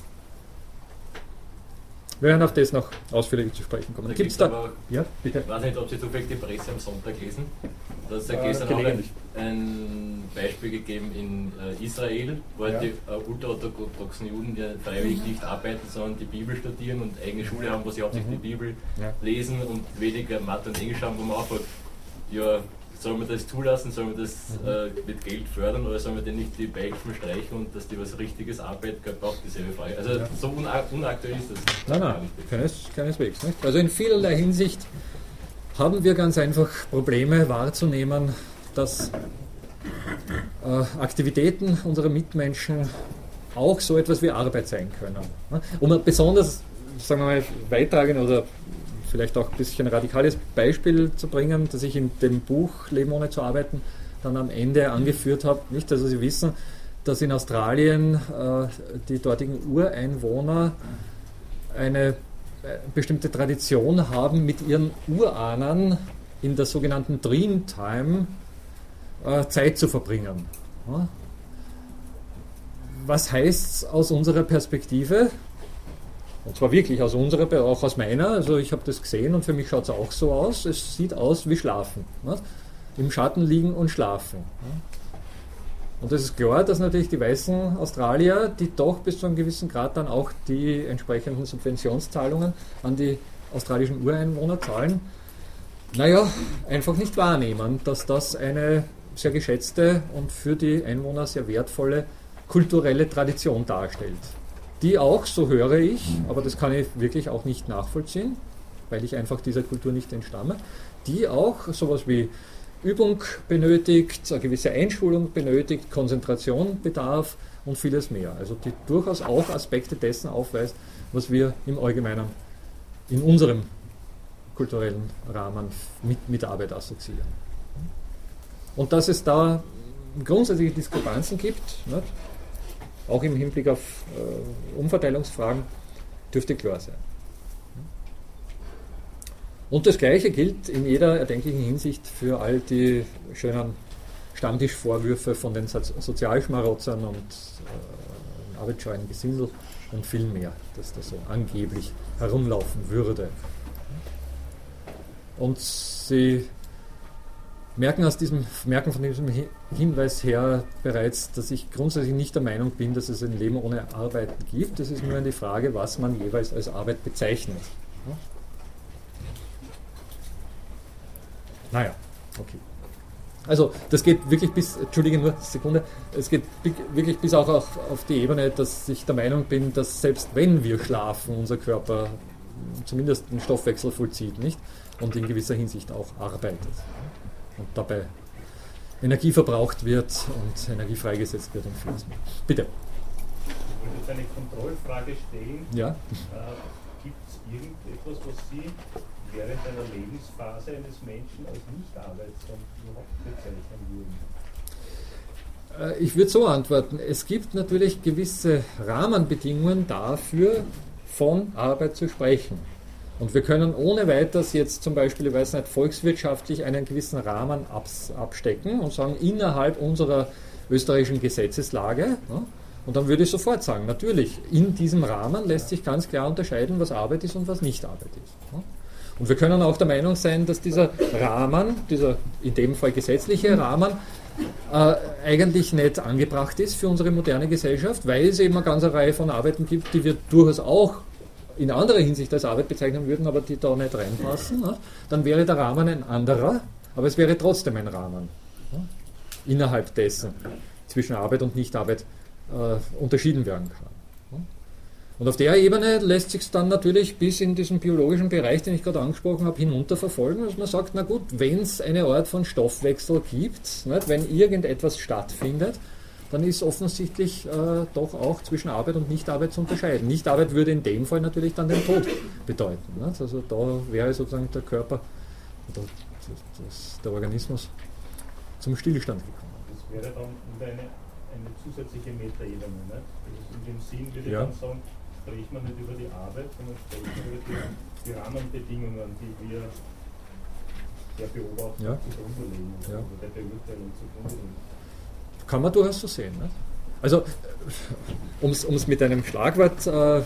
Wir werden auf das noch ausführlich zu sprechen kommen. Gibt es da? Ja, bitte. Ich weiß nicht, ob Sie zufällig die Presse am Sonntag lesen. Da ist ja Äh, gestern auch ein. Ein Beispiel gegeben in äh, Israel, wo halt Ja. die äh, ultraorthodoxen Juden ja freiwillig nicht arbeiten, sondern die Bibel studieren und eigene Schule haben, wo sie hauptsächlich Mhm. die Bibel Ja. lesen und weniger Mathe und Englisch haben, wo man auch fragt, ja, soll man das zulassen, soll man das Mhm. äh, mit Geld fördern oder soll man denn nicht die Beichten streichen und dass die was richtiges Arbeit gehabt auch dieselbe Frage. Also Ja. so una unaktuell ist das. Nein, gar nein, nicht. keines, keineswegs. Nicht? Also in vielerlei Hinsicht haben wir ganz einfach Probleme wahrzunehmen, dass äh, Aktivitäten unserer Mitmenschen auch so etwas wie Arbeit sein können. ne? Um ein besonders, sagen wir mal, weittragend oder vielleicht auch ein bisschen radikales Beispiel zu bringen, das ich in dem Buch Leben ohne zu arbeiten dann am Ende angeführt habe. Nicht, also Sie wissen, dass in Australien äh, die dortigen Ureinwohner eine äh, bestimmte Tradition haben, mit ihren Urahnen in der sogenannten Dreamtime Zeit zu verbringen. Was heißt es aus unserer Perspektive? Und zwar wirklich aus unserer, auch aus meiner. Also ich habe das gesehen und für mich schaut es auch so aus. Es sieht aus wie Schlafen. Im Schatten liegen und schlafen. Und es ist klar, dass natürlich die weißen Australier, die doch bis zu einem gewissen Grad dann auch die entsprechenden Subventionszahlungen an die australischen Ureinwohner zahlen, naja, einfach nicht wahrnehmen, dass das eine sehr geschätzte und für die Einwohner sehr wertvolle kulturelle Tradition darstellt, die auch, so höre ich, aber das kann ich wirklich auch nicht nachvollziehen, weil ich einfach dieser Kultur nicht entstamme, die auch sowas wie Übung benötigt, eine gewisse Einschulung benötigt, Konzentration bedarf und vieles mehr. Also die durchaus auch Aspekte dessen aufweist, was wir im Allgemeinen in unserem kulturellen Rahmen mit, mit Arbeit assoziieren. Und dass es da grundsätzliche Diskrepanzen gibt, nicht? auch im Hinblick auf äh, Umverteilungsfragen, dürfte klar sein. Und das Gleiche gilt in jeder erdenklichen Hinsicht für all die schönen Stammtischvorwürfe von den Sozialschmarotzern und äh, arbeitsscheuen Gesindel und viel mehr, dass das so angeblich herumlaufen würde. Und sie merken, aus diesem, merken von diesem Hinweis her bereits, dass ich grundsätzlich nicht der Meinung bin, dass es ein Leben ohne Arbeit gibt. Es ist nur eine Frage, was man jeweils als Arbeit bezeichnet. Naja, okay. Also das geht wirklich bis, entschuldige nur eine Sekunde, es geht wirklich bis auch auf, auf die Ebene, dass ich der Meinung bin, dass selbst wenn wir schlafen, unser Körper zumindest den Stoffwechsel vollzieht, nicht? Und in gewisser Hinsicht auch arbeitet. Und dabei Energie verbraucht wird und Energie freigesetzt wird und vieles mehr. Bitte. Ich würde jetzt eine Kontrollfrage stellen. Ja. Äh, Gibt es irgendetwas, was Sie während einer Lebensphase eines Menschen als nicht arbeitsam überhaupt bezeichnen Äh, würden? Ich würde so antworten. Es gibt natürlich gewisse Rahmenbedingungen dafür, von Arbeit zu sprechen. Und wir können ohne weiteres jetzt zum Beispiel, ich weiß nicht, volkswirtschaftlich einen gewissen Rahmen abstecken und sagen, innerhalb unserer österreichischen Gesetzeslage, und dann würde ich sofort sagen, natürlich, in diesem Rahmen lässt sich ganz klar unterscheiden, was Arbeit ist und was nicht Arbeit ist. Und wir können auch der Meinung sein, dass dieser Rahmen, dieser in dem Fall gesetzliche Rahmen, äh, eigentlich nicht angebracht ist für unsere moderne Gesellschaft, weil es eben eine ganze Reihe von Arbeiten gibt, die wir durchaus auch in anderer Hinsicht als Arbeit bezeichnen würden, aber die da nicht reinpassen. Ne? Dann wäre der Rahmen ein anderer, aber es wäre trotzdem ein Rahmen. Ne? Innerhalb dessen zwischen Arbeit und Nichtarbeit äh, unterschieden werden kann. Und auf der Ebene lässt sich es dann natürlich bis in diesen biologischen Bereich, den ich gerade angesprochen habe, hinunter verfolgen, dass man sagt, na gut, wenn es eine Art von Stoffwechsel gibt, wenn irgendetwas stattfindet, dann ist offensichtlich äh, doch auch zwischen Arbeit und Nichtarbeit zu unterscheiden. Nichtarbeit würde in dem Fall natürlich dann den Tod bedeuten. Nicht? Also da wäre sozusagen der Körper oder das, der Organismus zum Stillstand gekommen. Das wäre dann eine, eine zusätzliche Metaebene. In dem Sinn würde ja. ich dann sagen, spricht man nicht über die Arbeit, sondern spricht man über die, die Rahmenbedingungen, die wir der Beobachtung ja. zugrunde legen ja. oder der Beurteilung zugrunde legen. Kann man durchaus so sehen. Ne? Also, um es mit einem Schlagwort, äh,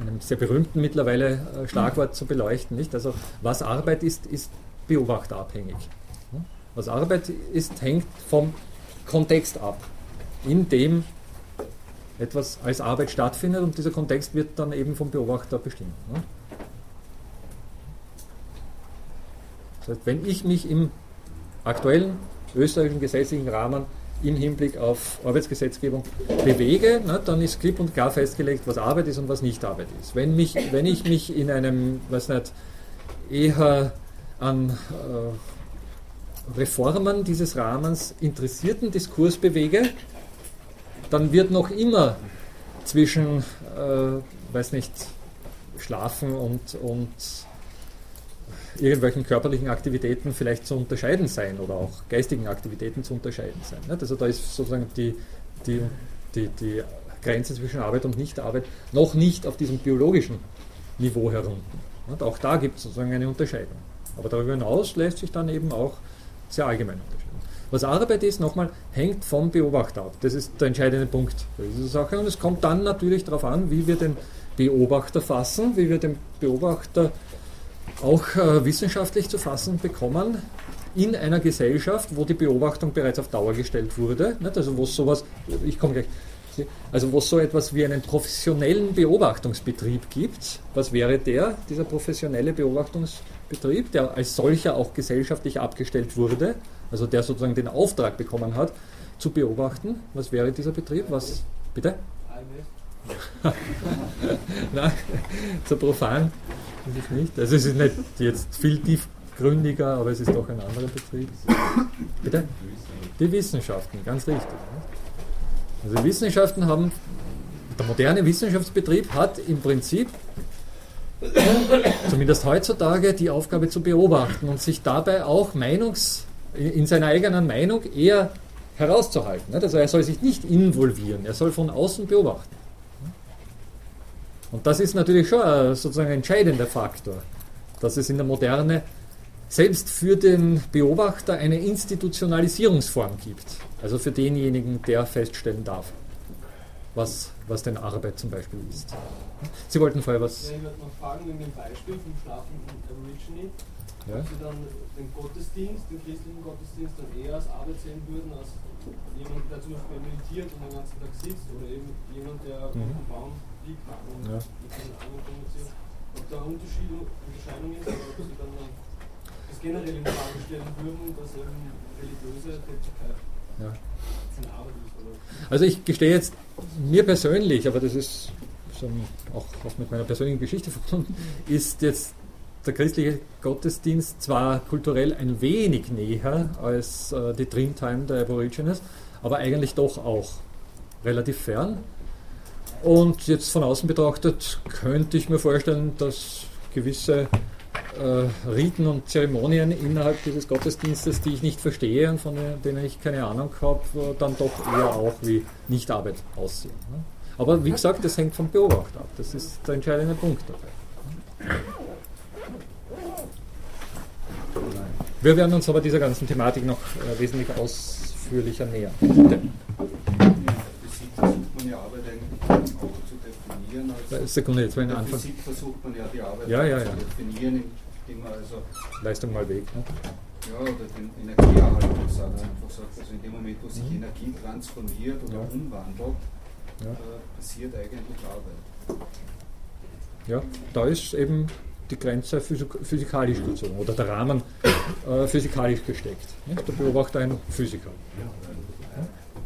einem sehr berühmten mittlerweile äh, Schlagwort zu beleuchten, nicht? Also, was Arbeit ist, ist beobachterabhängig. Ne? Was Arbeit ist, hängt vom Kontext ab, in dem etwas als Arbeit stattfindet und dieser Kontext wird dann eben vom Beobachter bestimmt. Ne? Das heißt, wenn ich mich im aktuellen österreichischen gesetzlichen Rahmen im Hinblick auf Arbeitsgesetzgebung bewege, ne, dann ist klipp und klar festgelegt, was Arbeit ist und was nicht Arbeit ist. Wenn, mich, wenn ich mich in einem, weiß nicht, eher an äh, Reformen dieses Rahmens interessierten Diskurs bewege, dann wird noch immer zwischen, äh, weiß nicht, Schlafen und, und irgendwelchen körperlichen Aktivitäten vielleicht zu unterscheiden sein oder auch geistigen Aktivitäten zu unterscheiden sein. Also da ist sozusagen die, die, die, die Grenze zwischen Arbeit und Nichtarbeit noch nicht auf diesem biologischen Niveau herunter. Auch da gibt es sozusagen eine Unterscheidung. Aber darüber hinaus lässt sich dann eben auch sehr allgemein unterscheiden. Was Arbeit ist, nochmal, hängt vom Beobachter ab. Das ist der entscheidende Punkt bei dieser Sache. Und es kommt dann natürlich darauf an, wie wir den Beobachter fassen, wie wir den Beobachter auch äh, wissenschaftlich zu fassen bekommen in einer Gesellschaft, wo die Beobachtung bereits auf Dauer gestellt wurde. Nicht? Also wo es sowas, ich komme gleich, also wo es so etwas wie einen professionellen Beobachtungsbetrieb gibt. Was wäre der, dieser professionelle Beobachtungsbetrieb, der als solcher auch gesellschaftlich abgestellt wurde, also der sozusagen den Auftrag bekommen hat, zu beobachten. Was wäre dieser Betrieb? Was? Bitte? Nein, so profan ist es nicht. Also es ist nicht jetzt viel tiefgründiger, aber es ist doch ein anderer Betrieb. Bitte? Die Wissenschaften, ganz richtig. Also die Wissenschaften haben, der moderne Wissenschaftsbetrieb hat im Prinzip zumindest heutzutage die Aufgabe zu beobachten und sich dabei auch Meinungs, in seiner eigenen Meinung eher herauszuhalten. Also er soll sich nicht involvieren, er soll von außen beobachten. Und das ist natürlich schon ein, sozusagen ein entscheidender Faktor, dass es in der Moderne selbst für den Beobachter eine Institutionalisierungsform gibt. Also für denjenigen, der feststellen darf, was, was denn Arbeit zum Beispiel ist. Sie wollten vorher was. Ja, ich wollte noch fragen wegen dem Beispiel vom schlafenden Aborigine, Ja? ob Sie dann den Gottesdienst, den christlichen Gottesdienst dann eher als Arbeit sehen würden, als jemand, der zum Beispiel meditiert und den ganzen Tag sitzt oder eben jemand, der auf Mhm. dem Baum liegt und Ja. mit den anderen kommuniziert. Ob da Unterschied, Unterscheidung ist oder ob Sie dann das generell in Frage stellen würden, dass eben religiöse Tätigkeit Ja. eine Arbeit ist. Oder Also ich gestehe jetzt mir persönlich, aber das ist auch mit meiner persönlichen Geschichte verbunden, ist jetzt der christliche Gottesdienst zwar kulturell ein wenig näher als äh, die Dreamtime der Aborigines, aber eigentlich doch auch relativ fern. Und jetzt von außen betrachtet könnte ich mir vorstellen, dass gewisse äh, Riten und Zeremonien innerhalb dieses Gottesdienstes, die ich nicht verstehe und von denen ich keine Ahnung habe, äh, dann doch eher auch wie Nichtarbeit aussehen. Ne? Aber wie gesagt, das hängt vom Beobachter ab. Das ist der entscheidende Punkt dabei. Wir werden uns aber dieser ganzen Thematik noch äh, wesentlich ausführlicher nähern. Bitte. Physik versucht man ja Arbeit eigentlich auch zu definieren. Als Sekunde, jetzt in mal der den Anfang. Physik versucht man ja die Arbeit Ja, ja, zu ja. definieren, indem man also Leistung mal weg. Ne? ja, oder den Energieerhaltungssatz einfach sagt. Also in dem Moment, wo sich Mhm. Energie transformiert oder Ja. umwandelt, Ja. äh, passiert eigentlich Arbeit. Ja, da ist eben die Grenze physik physikalisch gezogen oder der Rahmen äh, physikalisch gesteckt. Nicht? Der Beobachter ein Physiker.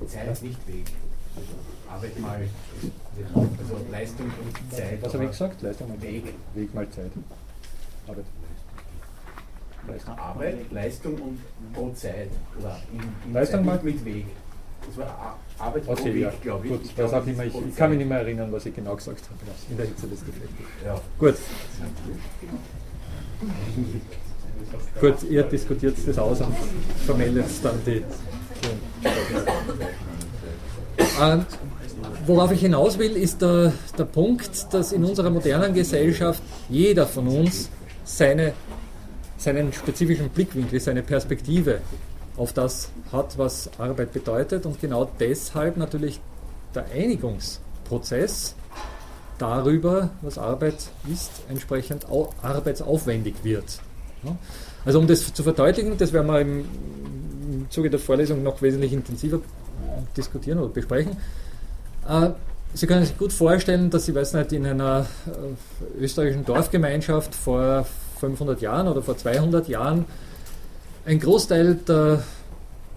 Zeit ist nicht Weg. Arbeit mal, also Leistung und Zeit. Was habe ich gesagt? Leistung mal Weg. Weg mal Zeit. Arbeit. Leistung. Arbeit, Leistung und pro Zeit. Oder in, in Leistung Zeit, mal- mit Weg. Das war A- Arbeit pro Okay, ja. glaube ich. Gut, ich das auch immer, ich, ich kann mich nicht mehr erinnern, was ich genau gesagt habe ja, in der Hitze des Gefechtes. Ja. Gut. Gut, ihr diskutiert das aus und vermeldet dann die. Ähm, worauf ich hinaus will, ist der, der Punkt, dass in unserer modernen Gesellschaft jeder von uns seine, seinen spezifischen Blickwinkel, seine Perspektive auf das hat, was Arbeit bedeutet und genau deshalb natürlich der Einigungsprozess darüber, was Arbeit ist, entsprechend au arbeitsaufwendig wird. Also um das zu verdeutlichen, das werden wir im, im Zuge der Vorlesung noch wesentlich intensiver diskutieren oder besprechen. Äh, Sie können sich gut vorstellen, dass Sie, weiß nicht, in einer äh, österreichischen Dorfgemeinschaft vor 500 Jahren oder vor 200 Jahren ein Großteil der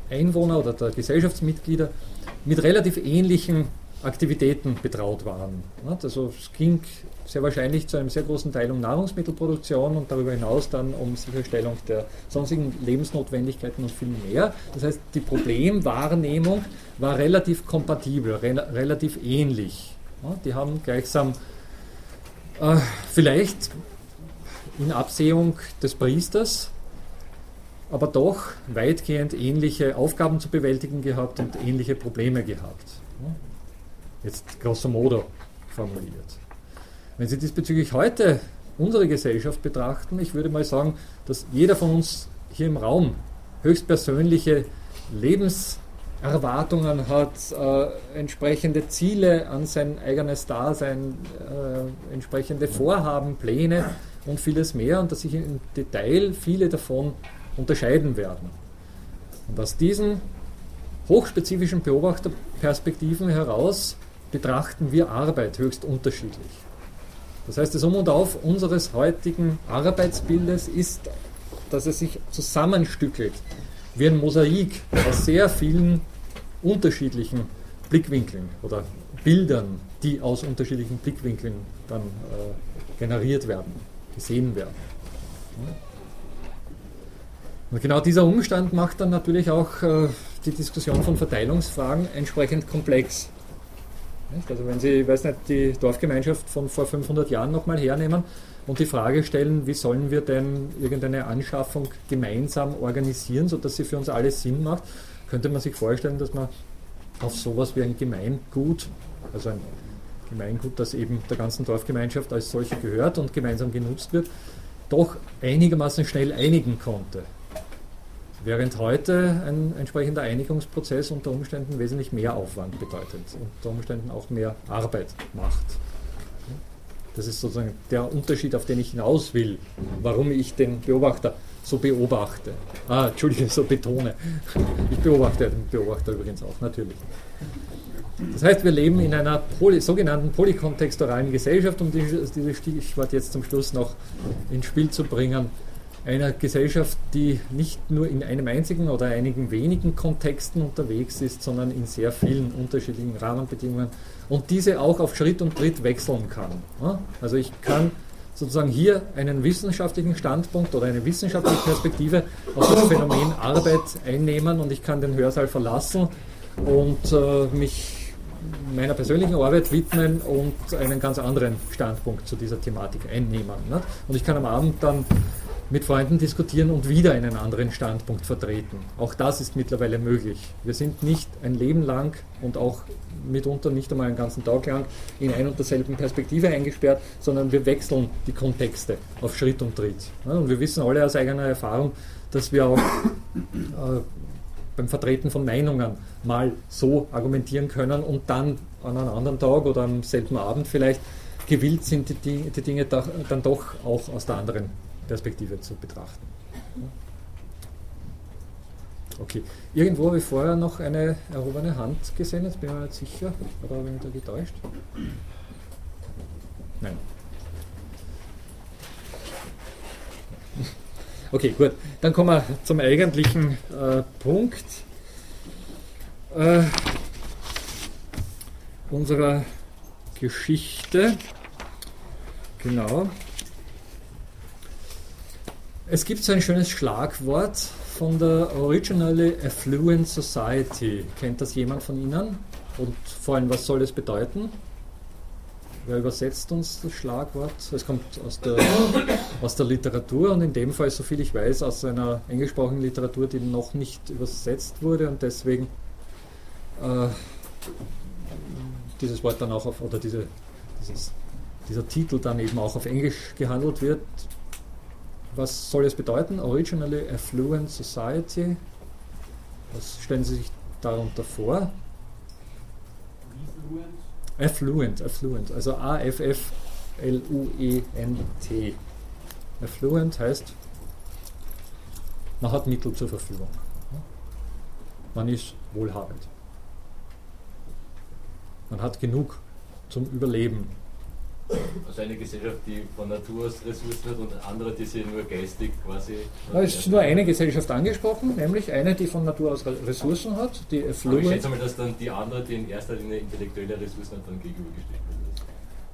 Einwohner oder der Gesellschaftsmitglieder mit relativ ähnlichen Aktivitäten betraut waren. Also es ging sehr wahrscheinlich zu einem sehr großen Teil um Nahrungsmittelproduktion und darüber hinaus dann um Sicherstellung der sonstigen Lebensnotwendigkeiten und viel mehr. Das heißt, die Problemwahrnehmung war relativ kompatibel, re relativ ähnlich. Die haben gleichsam äh, vielleicht in Absehung des Priesters aber doch weitgehend ähnliche Aufgaben zu bewältigen gehabt und ähnliche Probleme gehabt. Jetzt grosso modo formuliert. Wenn Sie diesbezüglich heute unsere Gesellschaft betrachten, ich würde mal sagen, dass jeder von uns hier im Raum höchstpersönliche Lebenserwartungen hat, äh, entsprechende Ziele an sein eigenes Dasein, äh, entsprechende Vorhaben, Pläne und vieles mehr und dass sich im Detail viele davon unterscheiden werden. Und aus diesen hochspezifischen Beobachterperspektiven heraus betrachten wir Arbeit höchst unterschiedlich. Das heißt, das Um und Auf unseres heutigen Arbeitsbildes ist, dass es sich zusammenstückelt wie ein Mosaik aus sehr vielen unterschiedlichen Blickwinkeln oder Bildern, die aus unterschiedlichen Blickwinkeln dann äh, generiert werden, gesehen werden. Und genau dieser Umstand macht dann natürlich auch äh, die Diskussion von Verteilungsfragen entsprechend komplex. Also wenn Sie, ich weiß nicht, die Dorfgemeinschaft von vor 500 Jahren nochmal hernehmen und die Frage stellen, wie sollen wir denn irgendeine Anschaffung gemeinsam organisieren, sodass sie für uns alle Sinn macht, könnte man sich vorstellen, dass man auf sowas wie ein Gemeingut, also ein Gemeingut, das eben der ganzen Dorfgemeinschaft als solche gehört und gemeinsam genutzt wird, doch einigermaßen schnell einigen konnte. Während heute ein entsprechender Einigungsprozess unter Umständen wesentlich mehr Aufwand bedeutet, unter Umständen auch mehr Arbeit macht. Das ist sozusagen der Unterschied, auf den ich hinaus will, warum ich den Beobachter so beobachte. Ah, Entschuldige, so betone. Ich beobachte den Beobachter übrigens auch, natürlich. Das heißt, wir leben in einer poly, sogenannten polykontextualen Gesellschaft, um dieses Stichwort jetzt zum Schluss noch ins Spiel zu bringen. Einer Gesellschaft, die nicht nur in einem einzigen oder einigen wenigen Kontexten unterwegs ist, sondern in sehr vielen unterschiedlichen Rahmenbedingungen und diese auch auf Schritt und Tritt wechseln kann. Also ich kann sozusagen hier einen wissenschaftlichen Standpunkt oder eine wissenschaftliche Perspektive auf das Phänomen Arbeit einnehmen und ich kann den Hörsaal verlassen und äh, mich meiner persönlichen Arbeit widmen und einen ganz anderen Standpunkt zu dieser Thematik einnehmen. Ne? Und ich kann am Abend dann mit Freunden diskutieren und wieder einen anderen Standpunkt vertreten. Auch das ist mittlerweile möglich. Wir sind nicht ein Leben lang und auch mitunter nicht einmal einen ganzen Tag lang in ein und derselben Perspektive eingesperrt, sondern wir wechseln die Kontexte auf Schritt und Tritt. Und wir wissen alle aus eigener Erfahrung, dass wir auch äh, beim Vertreten von Meinungen mal so argumentieren können und dann an einem anderen Tag oder am selben Abend vielleicht gewillt sind, die, die Dinge dann doch auch aus der anderen Perspektive zu betrachten. Okay, irgendwo habe ich vorher noch eine erhobene Hand gesehen, jetzt bin ich mir nicht sicher, oder habe ich mich da getäuscht? Nein. Okay, gut. Dann kommen wir zum eigentlichen äh, Punkt äh, unserer Geschichte. Genau. Es gibt so ein schönes Schlagwort von der Originally Affluent Society. Kennt das jemand von Ihnen? Und vor allem, was soll es bedeuten? Wer übersetzt uns das Schlagwort? Es kommt aus der, aus der Literatur und in dem Fall, soviel ich weiß, aus einer englischsprachigen Literatur, die noch nicht übersetzt wurde und deswegen äh, dieses Wort dann auch auf, oder diese, dieses, dieser Titel dann eben auch auf Englisch gehandelt wird. Was soll es bedeuten? Originally Affluent Society. Was stellen Sie sich darunter vor? Affluent, Affluent, also A-F-F-L-U-E-N-T. Affluent heißt, man hat Mittel zur Verfügung. Man ist wohlhabend. Man hat genug zum Überleben. Also eine Gesellschaft, die von Natur aus Ressourcen hat und andere, die sie nur geistig quasi. es ist nur eine Gesellschaft angesprochen, nämlich eine, die von Natur aus Ressourcen hat, die Affluent. Aber ich schätze mal, dass dann die andere, die in erster Linie intellektuelle Ressourcen hat, dann gegenübergestellt wird.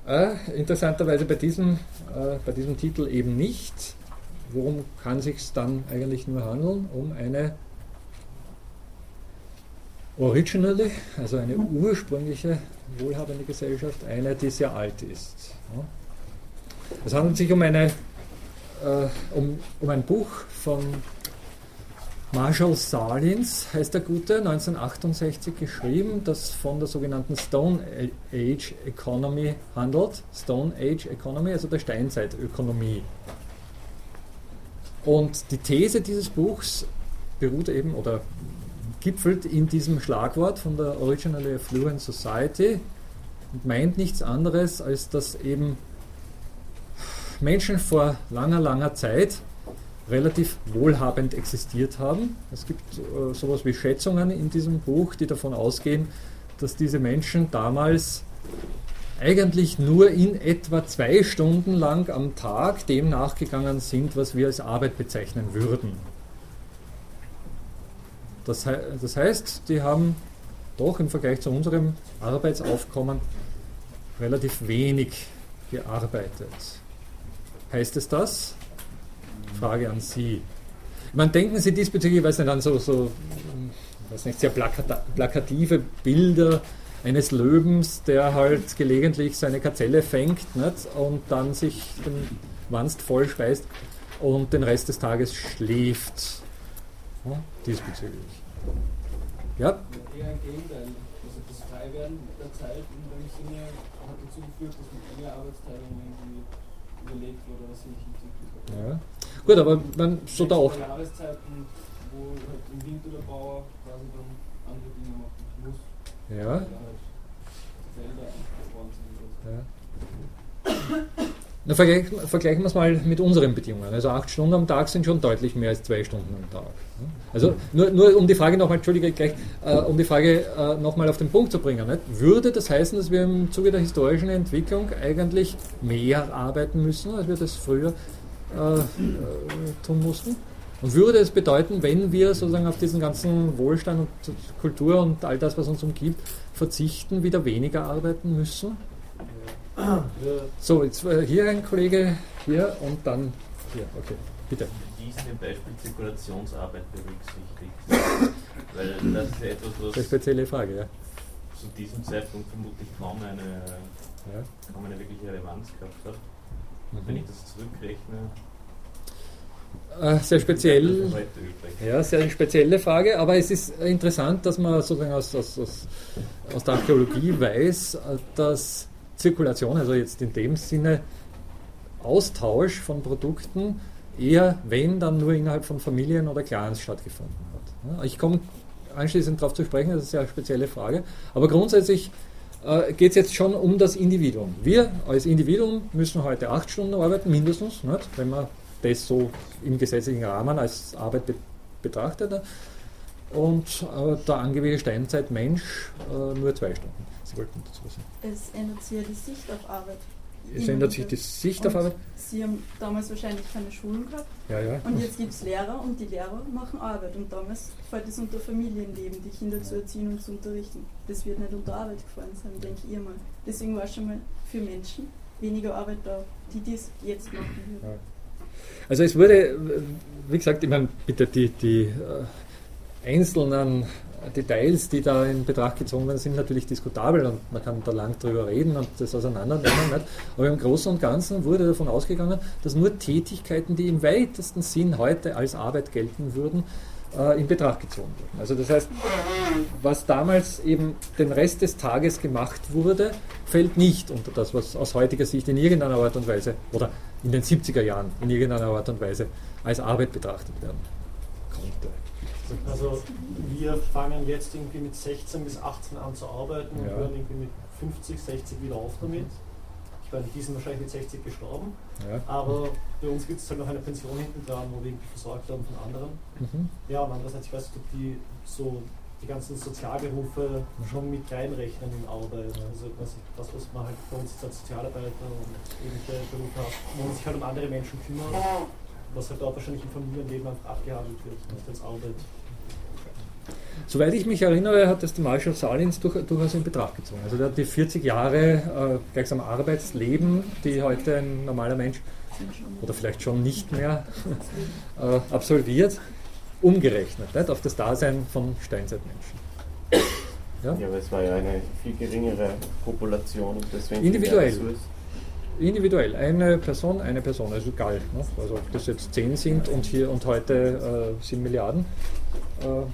Äh, interessanterweise bei diesem, äh, bei diesem Titel eben nicht. Worum kann sich dann eigentlich nur handeln? Um eine originally, also eine ursprüngliche wohlhabende Gesellschaft, eine, die sehr alt ist. Es handelt sich um, eine, äh, um, um ein Buch von Marshall Salins, heißt der Gute, 1968 geschrieben, das von der sogenannten Stone Age Economy handelt. Stone Age Economy, also der Steinzeitökonomie. Und die These dieses Buchs beruht eben oder gipfelt in diesem Schlagwort von der Originally Affluent Society und meint nichts anderes, als dass eben Menschen vor langer, langer Zeit relativ wohlhabend existiert haben. Es gibt äh, sowas wie Schätzungen in diesem Buch, die davon ausgehen, dass diese Menschen damals eigentlich nur in etwa zwei Stunden lang am Tag dem nachgegangen sind, was wir als Arbeit bezeichnen würden. Das, das heißt, die haben doch im Vergleich zu unserem Arbeitsaufkommen relativ wenig gearbeitet. Heißt es das? Frage an Sie. Man denken Sie diesbezüglich, weiß nicht, an so, so weiß nicht, sehr plakata plakative Bilder eines Löwens, der halt gelegentlich seine Gazelle fängt nicht? und dann sich den Wanst voll und den Rest des Tages schläft. Ja, diesbezüglich. Ja? Eher im Gegenteil. Also das Freiwerden der Zeit in dem Sinne hat dazu geführt, dass mit enger Arbeitsteilung irgendwie überlegt wurde, was sich entwickelt hat. ja. Gut, aber man so da auch. Jahreszeiten, wo halt im Winter der Bauer quasi dann andere Dinge machen muss. Ja. Weil halt Felder angefroren sind. oder so. Ja. Na, vergleichen, wir es mal mit unseren Bedingungen. Also acht Stunden am Tag sind schon deutlich mehr als zwei Stunden am Tag. Also nur, nur um die Frage nochmal, Entschuldige, gleich, äh, um die Frage äh, nochmal auf den Punkt zu bringen. Nicht? Würde das heißen, dass wir im Zuge der historischen Entwicklung eigentlich mehr arbeiten müssen, als wir das früher äh, äh, tun mussten? Und würde es bedeuten, wenn wir sozusagen auf diesen ganzen Wohlstand und Kultur und all das, was uns umgibt, verzichten, wieder weniger arbeiten müssen? So, jetzt äh, hier ein Kollege, hier und dann hier. Okay, bitte. diesen im Beispiel Zirkulationsarbeit berücksichtigt. Weil das ist ja etwas, ist eine was spezielle Frage, ja. zu diesem Zeitpunkt vermutlich kaum eine, ja. kaum eine wirkliche Relevanz gehabt hat. Wenn Mhm. ich das zurückrechne, Äh, sehr speziell. Ja, sehr spezielle Frage, aber es ist interessant, dass man sozusagen aus, aus, aus, aus der Archäologie weiß, dass Zirkulation, also jetzt in dem Sinne Austausch von Produkten, eher, wenn, dann nur innerhalb von Familien oder Clans stattgefunden hat. Ja, Ich komme anschließend darauf zu sprechen, das ist eine sehr spezielle Frage, aber grundsätzlich äh, geht es jetzt schon um das Individuum. Wir als Individuum müssen heute acht Stunden arbeiten, mindestens, nicht? wenn man das so im gesetzlichen Rahmen als Arbeit be betrachtet. ne? Und äh, der angewählte Steinzeitmensch äh, nur zwei Stunden. Sie wollten dazu was sagen. Es ändert sich ja die Sicht auf Arbeit. Es Immer ändert sich die Sicht auf Arbeit. Sie haben damals wahrscheinlich keine Schulen gehabt Ja, ja. und jetzt gibt es Lehrer und die Lehrer machen Arbeit und damals fällt es unter Familienleben, die Kinder zu erziehen und zu unterrichten. Das wird nicht unter Arbeit gefallen sein, denke ich mal. Deswegen war schon mal für Menschen weniger Arbeit da, die das jetzt machen würden. Ja. Also es wurde, wie gesagt, ich meine, bitte die, die äh, einzelnen Details, die da in Betracht gezogen werden, sind natürlich diskutabel und man kann da lang drüber reden und das auseinandernehmen. Nicht? Aber im Großen und Ganzen wurde davon ausgegangen, dass nur Tätigkeiten, die im weitesten Sinn heute als Arbeit gelten würden, äh, in Betracht gezogen wurden. Also das heißt, was damals eben den Rest des Tages gemacht wurde, fällt nicht unter das, was aus heutiger Sicht in irgendeiner Art und Weise oder in den 70er Jahren in irgendeiner Art und Weise als Arbeit betrachtet werden konnte. Also wir fangen jetzt irgendwie mit 16 bis 18 an zu arbeiten und Ja. hören irgendwie mit 50, 60 wieder auf damit. Ich meine, die sind wahrscheinlich mit 60 gestorben, Ja. aber bei uns gibt es halt noch eine Pension hinten dran, wo wir irgendwie versorgt werden von anderen. Mhm. Ja, und andererseits, ich weiß nicht, ob die so die ganzen Sozialberufe schon mit reinrechnen in Arbeit. Also was, das, was man halt bei uns als Sozialarbeiter und ähnliche Berufe hat, wo man sich halt um andere Menschen kümmert, was halt dort wahrscheinlich im Familienleben einfach abgehandelt wird, nicht als Arbeit. Soweit ich mich erinnere, hat das der Marshall Salins durch, durchaus in Betracht gezogen. Also der hat die 40 Jahre äh, gleichsam Arbeitsleben, die heute ein normaler Mensch oder vielleicht schon nicht mehr äh, absolviert, umgerechnet nicht? auf das Dasein von Steinzeitmenschen. Ja? Ja, aber es war ja eine viel geringere Population und deswegen Individuell. Ressourcen. Individuell, eine Person, eine Person, also egal. Ne? Also ob das jetzt 10 sind und hier und heute äh, 7 Milliarden. Äh,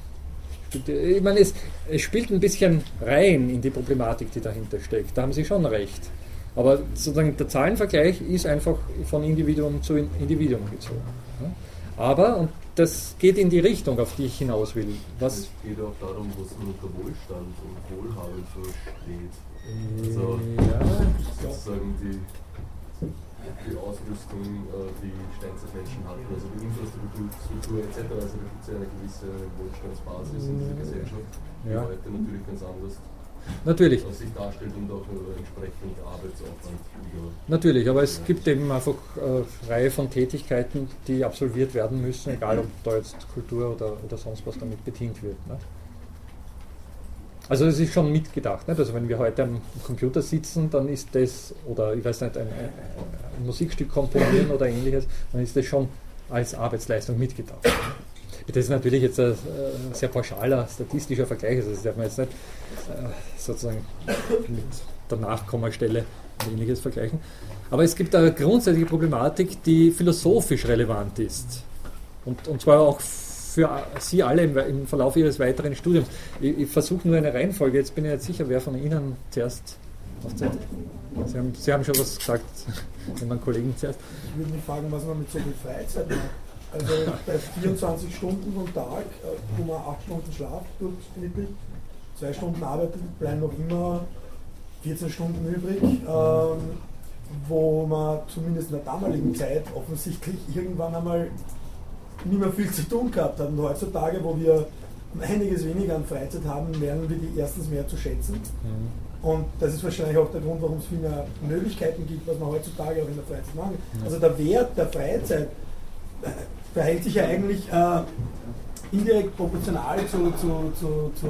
ich meine, es, es spielt ein bisschen rein in die Problematik, die dahinter steckt. Da haben Sie schon recht. Aber sozusagen der Zahlenvergleich ist einfach von Individuum zu Individuum gezogen. Aber, und das geht in die Richtung, auf die ich hinaus will. Was, Es geht auch darum, was man unter Wohlstand und Wohlhaben versteht. Also ja, sozusagen die, die Ausrüstung, äh, die Steinzeitmenschen hatten, also die Infrastruktur etc. Also da gibt es ja eine gewisse Wohlstandsbasis in dieser Gesellschaft, die Ja. heute natürlich ganz anders natürlich. äh, sich darstellt und auch äh, entsprechend Arbeitsaufwand Natürlich, aber es gibt eben einfach äh, Reihe von Tätigkeiten, die absolviert werden müssen, egal ob da jetzt Kultur oder, oder sonst was damit bedient wird. Ne? Also es ist schon mitgedacht. Nicht? Also wenn wir heute am Computer sitzen, dann ist das, oder ich weiß nicht, ein, ein, Musikstück komponieren oder ähnliches, dann ist das schon als Arbeitsleistung mitgedacht. Das ist natürlich jetzt ein, ein sehr pauschaler statistischer Vergleich, also das darf man jetzt nicht äh, sozusagen mit der Nachkommastelle und ähnliches vergleichen. Aber es gibt eine grundsätzliche Problematik, die philosophisch relevant ist. Und, und zwar auch für Sie alle im, im Verlauf Ihres weiteren Studiums. Ich, ich versuche nur eine Reihenfolge. Jetzt bin ich nicht sicher, wer von Ihnen zuerst aufzählt. Sie haben, Sie haben schon was gesagt, wenn man Kollegen zuerst. Ich würde mich fragen, was man mit so viel Freizeit macht. Also bei 24 Stunden am Tag, äh, wo man 8 Stunden schlaft durchschnittlich, 2 Stunden arbeitet, bleiben noch immer 14 Stunden übrig, ähm, wo man zumindest in der damaligen Zeit offensichtlich irgendwann einmal nicht mehr viel zu tun gehabt hat. Und heutzutage, wo wir einiges weniger an Freizeit haben, lernen wir die erstens mehr zu schätzen. Mhm. Und das ist wahrscheinlich auch der Grund, warum es viel mehr Möglichkeiten gibt, was man heutzutage auch in der Freizeit machen kann. Also der Wert der Freizeit äh, verhält sich ja eigentlich äh, indirekt proportional zu, zu, zu, zu,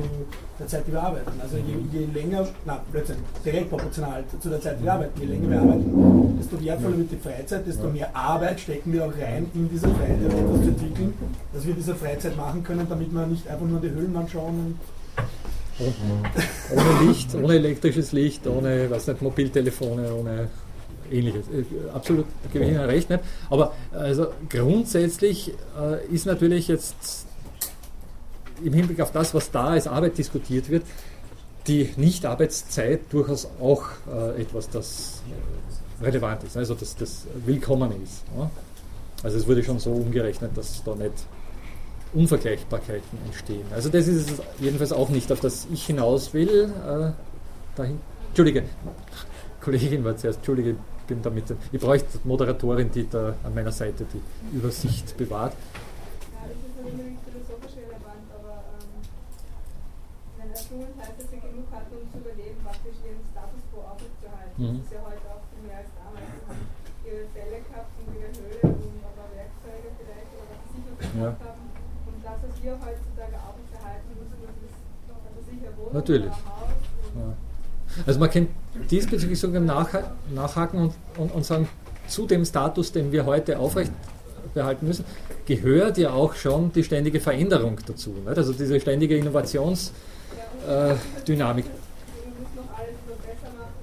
der Zeit, die wir arbeiten. Also je, je länger, na, plötzlich direkt proportional zu der Zeit, die wir arbeiten. Je länger wir arbeiten, desto wertvoller wird die Freizeit, desto mehr Arbeit stecken wir auch rein in diese Freizeit, etwas zu entwickeln, dass wir diese Freizeit machen können, damit wir nicht einfach nur die Höhlenmann schauen ohne Licht, ohne elektrisches Licht, ohne was nicht, Mobiltelefone, ohne ähnliches. Äh, absolut, da gebe ich Ihnen recht. Nicht? Aber also grundsätzlich äh, ist natürlich jetzt im Hinblick auf das, was da als Arbeit diskutiert wird, die Nicht-Arbeitszeit durchaus auch äh, etwas, das relevant ist, also das, das willkommen ist. Ja? Also es wurde schon so umgerechnet, dass da nicht Unvergleichbarkeiten entstehen. Also das ist es jedenfalls auch nicht, auf das ich hinaus will. Äh, dahin, Entschuldige, Kollegin war zuerst, Entschuldige, bin damit. Ich bräuchte Moderatorin, die da an meiner Seite die Übersicht bewahrt. Dass sie genug hatten, um zu überleben, praktisch ihren Status quo aufrechtzuerhalten. Mhm. Das ist ja heute auch viel mehr als damals. Sie haben ihre Fälle gehabt in ihrer Höhle und aber Werkzeuge vielleicht oder was sie sicher gemacht ja. haben. Und das, was wir heutzutage aufrechterhalten müssen, das ist also sicher Wohnung Natürlich. Haus. Ja. Also man kann diesbezüglich sogar nachhaken und, und, und sagen, zu dem Status, den wir heute aufrecht behalten müssen, gehört ja auch schon die ständige Veränderung dazu. Nicht? Also diese ständige Innovations- äh, Dynamik.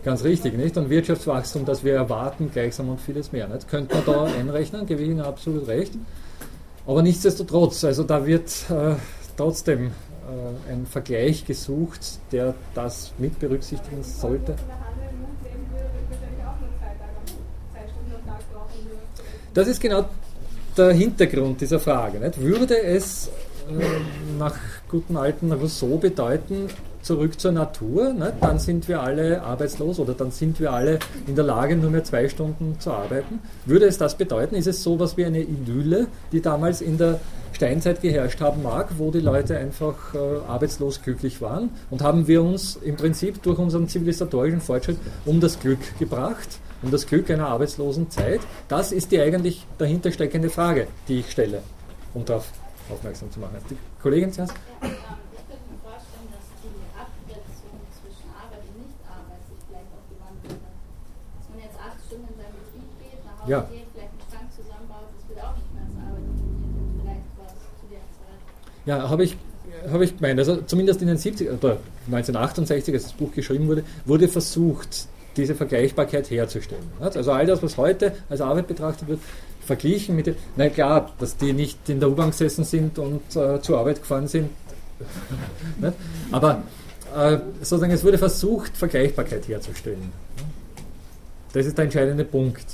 Ganz richtig, nicht? Und Wirtschaftswachstum, das wir erwarten, gleichsam und vieles mehr. Nicht? Könnte man da einrechnen, gebe ich Ihnen absolut recht. Aber nichtsdestotrotz, also da wird äh, trotzdem äh, ein Vergleich gesucht, der das mit berücksichtigen sollte. Das ist genau der Hintergrund dieser Frage. Nicht? Würde es nach guten alten Rousseau bedeuten, zurück zur Natur, ne? dann sind wir alle arbeitslos oder dann sind wir alle in der Lage, nur mehr zwei Stunden zu arbeiten. Würde es das bedeuten? Ist es so etwas wie eine Idylle, die damals in der Steinzeit geherrscht haben mag, wo die Leute einfach äh, arbeitslos glücklich waren? Und haben wir uns im Prinzip durch unseren zivilisatorischen Fortschritt um das Glück gebracht? Um das Glück einer arbeitslosen Zeit? Das ist die eigentlich dahinter steckende Frage, die ich stelle, um darauf aufmerksam zu machen. Die Kollegin zuerst. Ja. Ja, habe ich habe ich gemeint, also zumindest in den 70 oder 1968, als das Buch geschrieben wurde, wurde versucht, diese Vergleichbarkeit herzustellen. Also all das, was heute als Arbeit betrachtet wird, verglichen mit den, na klar, dass die nicht in der U-Bahn gesessen sind und äh, zur Arbeit gefahren sind, aber äh, sozusagen es wurde versucht, Vergleichbarkeit herzustellen. Das ist der entscheidende Punkt.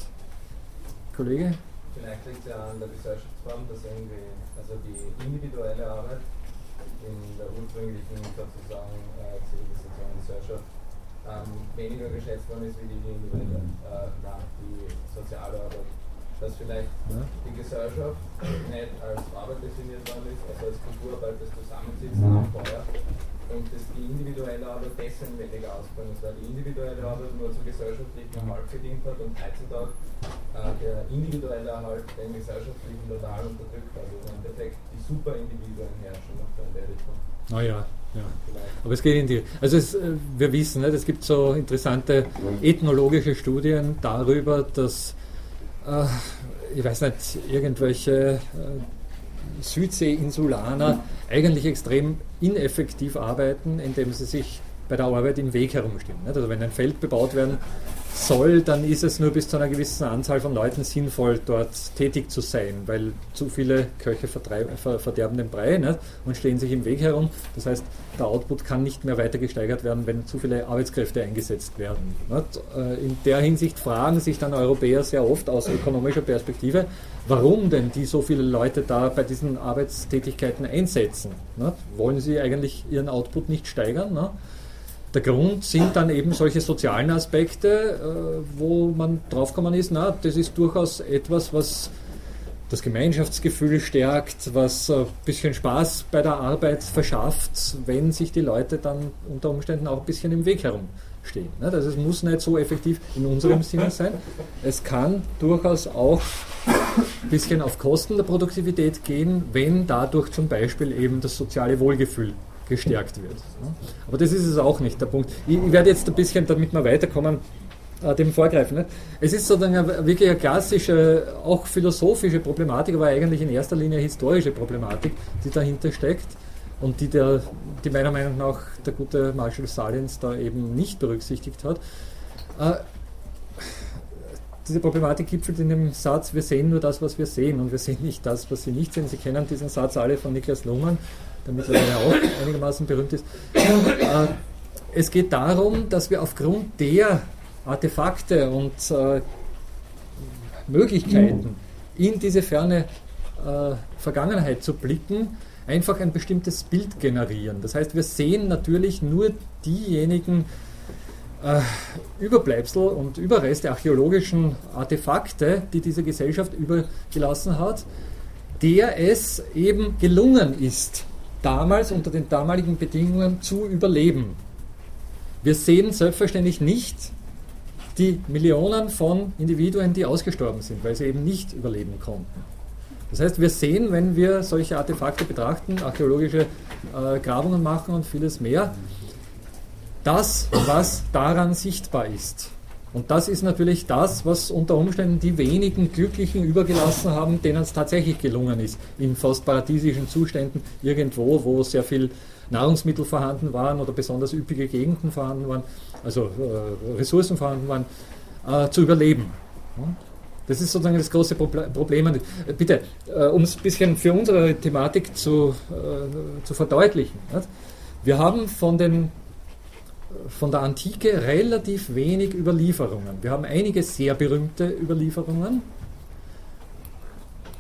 Kollege? Vielleicht liegt es ja an der Gesellschaftsform, dass irgendwie, also die individuelle Arbeit in der ursprünglichen sozusagen äh, Gesellschaft ähm, weniger geschätzt worden ist wie die individuelle, äh, die soziale Arbeit dass vielleicht ja. die Gesellschaft nicht als Arbeit definiert worden ist, also als Kulturarbeit, das Zusammensitzen am Feuer und dass die individuelle Arbeit deswegen weniger ausgegangen ist, weil die individuelle Arbeit nur zum gesellschaftlichen Erhalt gedient hat und heutzutage äh, der individuelle Erhalt den gesellschaftlichen total unterdrückt. Also im Endeffekt die Superindividuen herrschen noch in der Richtung. Naja, ja. Aber es geht in die. Also es, äh, wir wissen, ne, es gibt so interessante ethnologische Studien darüber, dass ich weiß nicht, irgendwelche äh, Südsee-Insulaner eigentlich extrem ineffektiv arbeiten, indem sie sich bei der Arbeit im Weg herumstehen. Also wenn ein Feld bebaut werden soll, dann ist es nur bis zu einer gewissen Anzahl von Leuten sinnvoll, dort tätig zu sein, weil zu viele Köche ver verderben den Brei nicht? und stehen sich im Weg herum. Das heißt, der Output kann nicht mehr weiter gesteigert werden, wenn zu viele Arbeitskräfte eingesetzt werden. Nicht? Äh, in der Hinsicht fragen sich dann Europäer sehr oft aus ökonomischer Perspektive, warum denn die so viele Leute da bei diesen Arbeitstätigkeiten einsetzen. Nicht? Wollen sie eigentlich ihren Output nicht steigern? Der Grund sind dann eben solche sozialen Aspekte, äh, wo man draufgekommen ist, na, das ist durchaus etwas, was das Gemeinschaftsgefühl stärkt, was ein bisschen Spaß bei der Arbeit verschafft, wenn sich die Leute dann unter Umständen auch ein bisschen im Weg herumstehen. Also es muss nicht so effektiv in unserem Sinne sein. Es kann durchaus auch ein bisschen auf Kosten der Produktivität gehen, wenn dadurch zum Beispiel eben das soziale Wohlgefühl gestärkt wird. Aber das ist es auch nicht, der Punkt. Ich, werde jetzt ein bisschen, damit wir weiterkommen, äh, dem vorgreifen. Es ist sozusagen wirklich eine klassische, auch philosophische Problematik, aber eigentlich in erster Linie historische Problematik, die dahinter steckt und die, der, die meiner Meinung nach der gute Marshall Salins da eben nicht berücksichtigt hat. Äh, diese Problematik gipfelt in dem Satz, wir sehen nur das, was wir sehen und wir sehen nicht das, was Sie nicht sehen. Sie kennen diesen Satz alle von Niklas Luhmann der mittlerweile auch einigermaßen berühmt ist. Äh, es geht darum, dass wir aufgrund der Artefakte und äh, Möglichkeiten, in diese ferne äh, Vergangenheit zu blicken, einfach ein bestimmtes Bild generieren. Das heißt, wir sehen natürlich nur diejenigen äh, Überbleibsel und Überreste archäologischen Artefakte, die diese Gesellschaft übergelassen hat, der es eben gelungen ist, damals unter den damaligen Bedingungen zu überleben. Wir sehen selbstverständlich nicht die Millionen von Individuen, die ausgestorben sind, weil sie eben nicht überleben konnten. Das heißt, wir sehen, wenn wir solche Artefakte betrachten, archäologische äh, Grabungen machen und vieles mehr, das, was daran sichtbar ist. Und das ist natürlich das, was unter Umständen die wenigen Glücklichen übergelassen haben, denen es tatsächlich gelungen ist, in fast paradiesischen Zuständen irgendwo, wo sehr viel Nahrungsmittel vorhanden waren oder besonders üppige Gegenden vorhanden waren, also äh, Ressourcen vorhanden waren, äh, zu überleben. Das ist sozusagen das große Problem. Bitte, äh, um es ein bisschen für unsere Thematik zu, äh, zu verdeutlichen. Wir haben von den von der Antike relativ wenig Überlieferungen. Wir haben einige sehr berühmte Überlieferungen,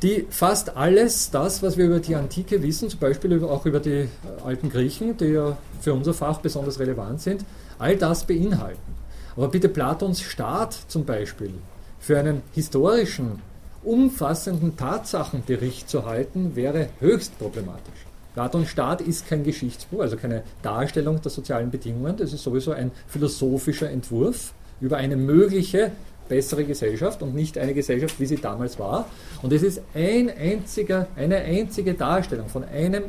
die fast alles das, was wir über die Antike wissen, zum Beispiel auch über die alten Griechen, die ja für unser Fach besonders relevant sind, all das beinhalten. Aber bitte Platons Staat zum Beispiel für einen historischen, umfassenden Tatsachenbericht zu halten, wäre höchst problematisch. Platon Staat ist kein Geschichtsbuch, also keine Darstellung der sozialen Bedingungen, das ist sowieso ein philosophischer Entwurf über eine mögliche bessere Gesellschaft und nicht eine Gesellschaft, wie sie damals war. Und es ist ein einziger, eine einzige Darstellung von einem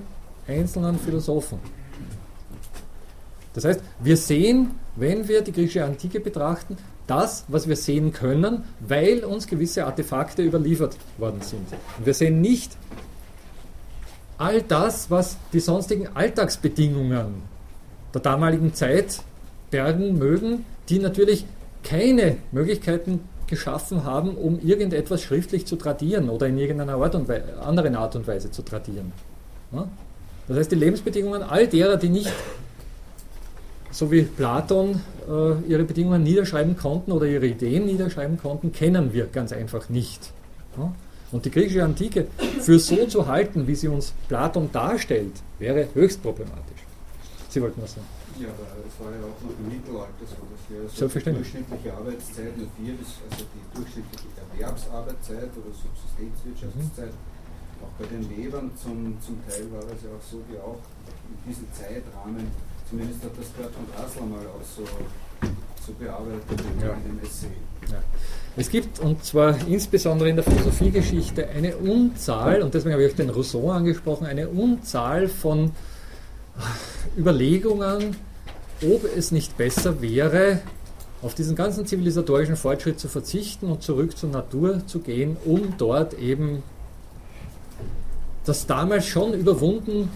einzelnen Philosophen. Das heißt, wir sehen, wenn wir die griechische Antike betrachten, das, was wir sehen können, weil uns gewisse Artefakte überliefert worden sind. Und wir sehen nicht all das, was die sonstigen Alltagsbedingungen der damaligen Zeit bergen mögen, die natürlich keine Möglichkeiten geschaffen haben, um irgendetwas schriftlich zu tradieren oder in irgendeiner Art und anderen Art und Weise zu tradieren. Das heißt, die Lebensbedingungen all derer, die nicht, so wie Platon, äh, ihre Bedingungen niederschreiben konnten oder ihre Ideen niederschreiben konnten, kennen wir ganz einfach nicht. Ja? Und die griechische Antike für so zu halten, wie sie uns Platon darstellt, wäre höchst problematisch. Sie wollten was sagen? Ja, aber es war ja auch noch im Mittelalter so, dass wir so Selbstverständlich. die durchschnittliche Arbeitszeit nur vier bis, also die durchschnittliche Erwerbsarbeitszeit oder Subsistenzwirtschaftszeit, mhm. auch bei den Webern zum, zum Teil war es ja auch so, wie auch in diesem Zeitrahmen, zumindest hat das Bertrand Rassler mal auch so, so bearbeitet ja. in dem Essay Ja. Es gibt, und zwar insbesondere in der Philosophiegeschichte, eine Unzahl, und deswegen habe ich auch den Rousseau angesprochen, eine Unzahl von Überlegungen, ob es nicht besser wäre, auf diesen ganzen zivilisatorischen Fortschritt zu verzichten und zurück zur Natur zu gehen, um dort eben das damals schon überwunden